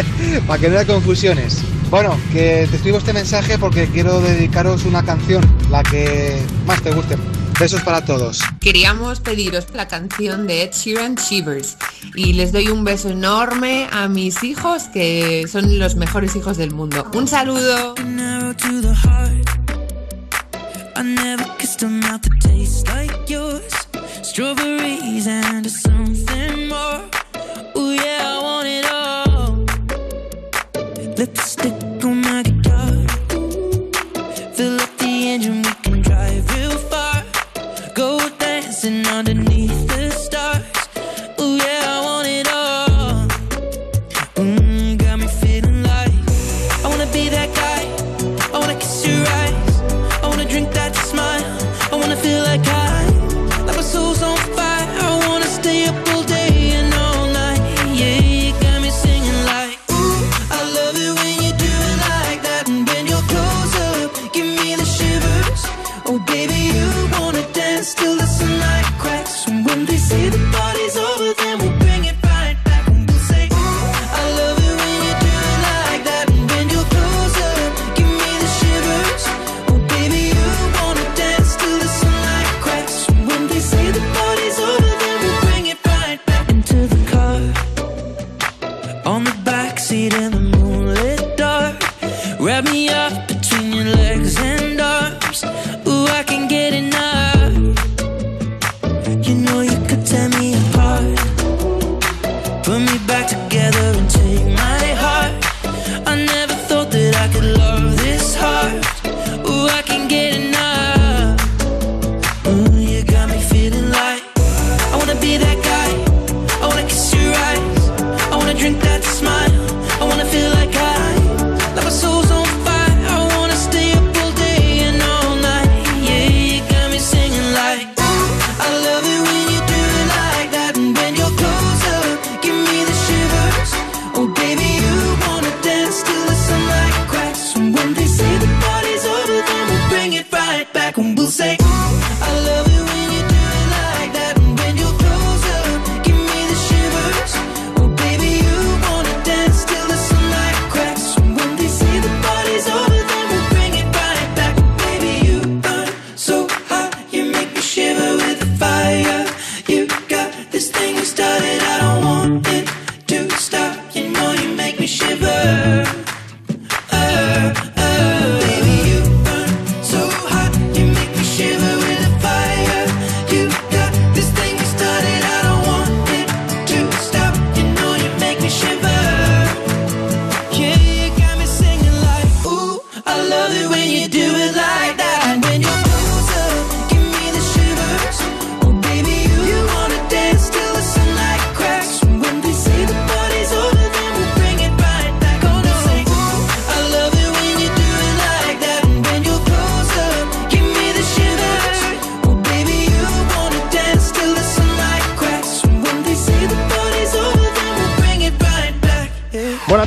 para que no haya confusiones. Bueno, que te escribo este mensaje porque quiero dedicaros una canción, la que más te guste. Besos para todos. Queríamos pediros la canción de Ed Sheeran Shivers y les doy un beso enorme a mis hijos que son los mejores hijos del mundo. Un saludo.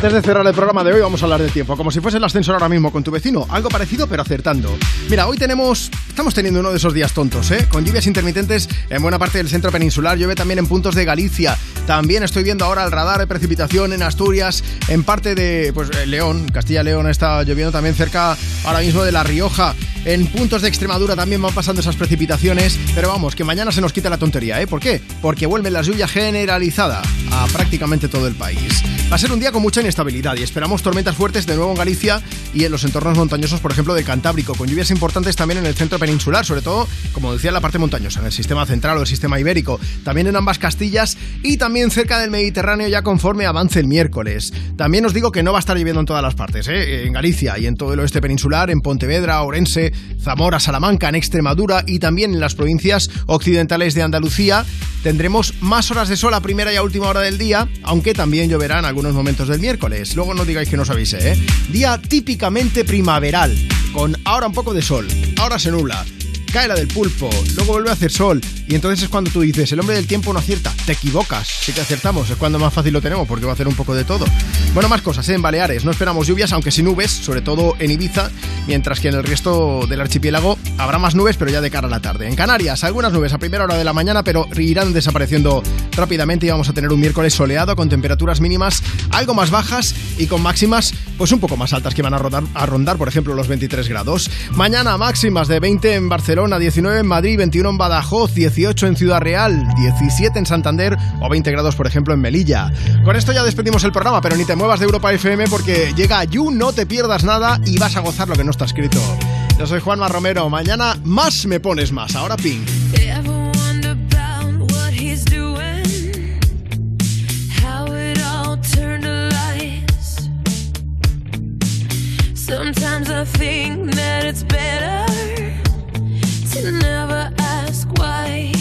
Antes de cerrar el programa de hoy vamos a hablar del tiempo, como si fuese el ascensor ahora mismo con tu vecino, algo parecido pero acertando. Mira, hoy tenemos, estamos teniendo uno de esos días tontos, ¿eh? Con lluvias intermitentes en buena parte del centro peninsular, llueve también en puntos de Galicia, también estoy viendo ahora el radar de precipitación en Asturias, en parte de, pues, eh, León, Castilla-León está lloviendo también cerca ahora mismo de La Rioja, en puntos de Extremadura también van pasando esas precipitaciones, pero vamos, que mañana se nos quita la tontería, ¿eh? ¿Por qué? Porque vuelve la lluvia generalizada a prácticamente todo el país. Va a ser un día con mucha inestabilidad y esperamos tormentas fuertes de nuevo en Galicia y en los entornos montañosos, por ejemplo, del Cantábrico, con lluvias importantes también en el centro peninsular, sobre todo, como decía, en la parte montañosa, en el sistema central o el sistema ibérico, también en ambas Castillas y también cerca del Mediterráneo ya conforme avance el miércoles. También os digo que no va a estar lloviendo en todas las partes, ¿eh? en Galicia y en todo el oeste peninsular, en Pontevedra, Orense, Zamora, Salamanca, en Extremadura y también en las provincias occidentales de Andalucía. Tendremos más horas de sol a primera y a última hora del día, aunque también lloverá en algunos momentos del miércoles. Luego no digáis que no os avise, ¿eh? Día típicamente primaveral, con ahora un poco de sol, ahora se nubla, cae la del pulpo, luego vuelve a hacer sol, y entonces es cuando tú dices, el hombre del tiempo no acierta, te equivocas, si te acertamos, es cuando más fácil lo tenemos, porque va a hacer un poco de todo. Bueno, más cosas, ¿eh? en Baleares, no esperamos lluvias, aunque sin nubes, sobre todo en Ibiza, mientras que en el resto del archipiélago habrá más nubes, pero ya de cara a la tarde. En Canarias, algunas nubes a primera hora de la mañana, pero irán desapareciendo rápidamente y vamos a tener un miércoles soleado con temperaturas mínimas algo más bajas y con máximas pues un poco más altas que van a, rodar, a rondar, por ejemplo, los 23 grados. Mañana máximas de 20 en Barcelona, 19 en Madrid, 21 en Badajoz, 18 en Ciudad Real, 17 en Santander o 20 grados, por ejemplo, en Melilla. Con esto ya despedimos el programa, pero ni te muevas de Europa FM porque llega You, no te pierdas nada y vas a gozar lo que no está escrito. Yo soy Juanma Romero, mañana más me pones más, ahora lies. Sometimes I think that it's better never ask why.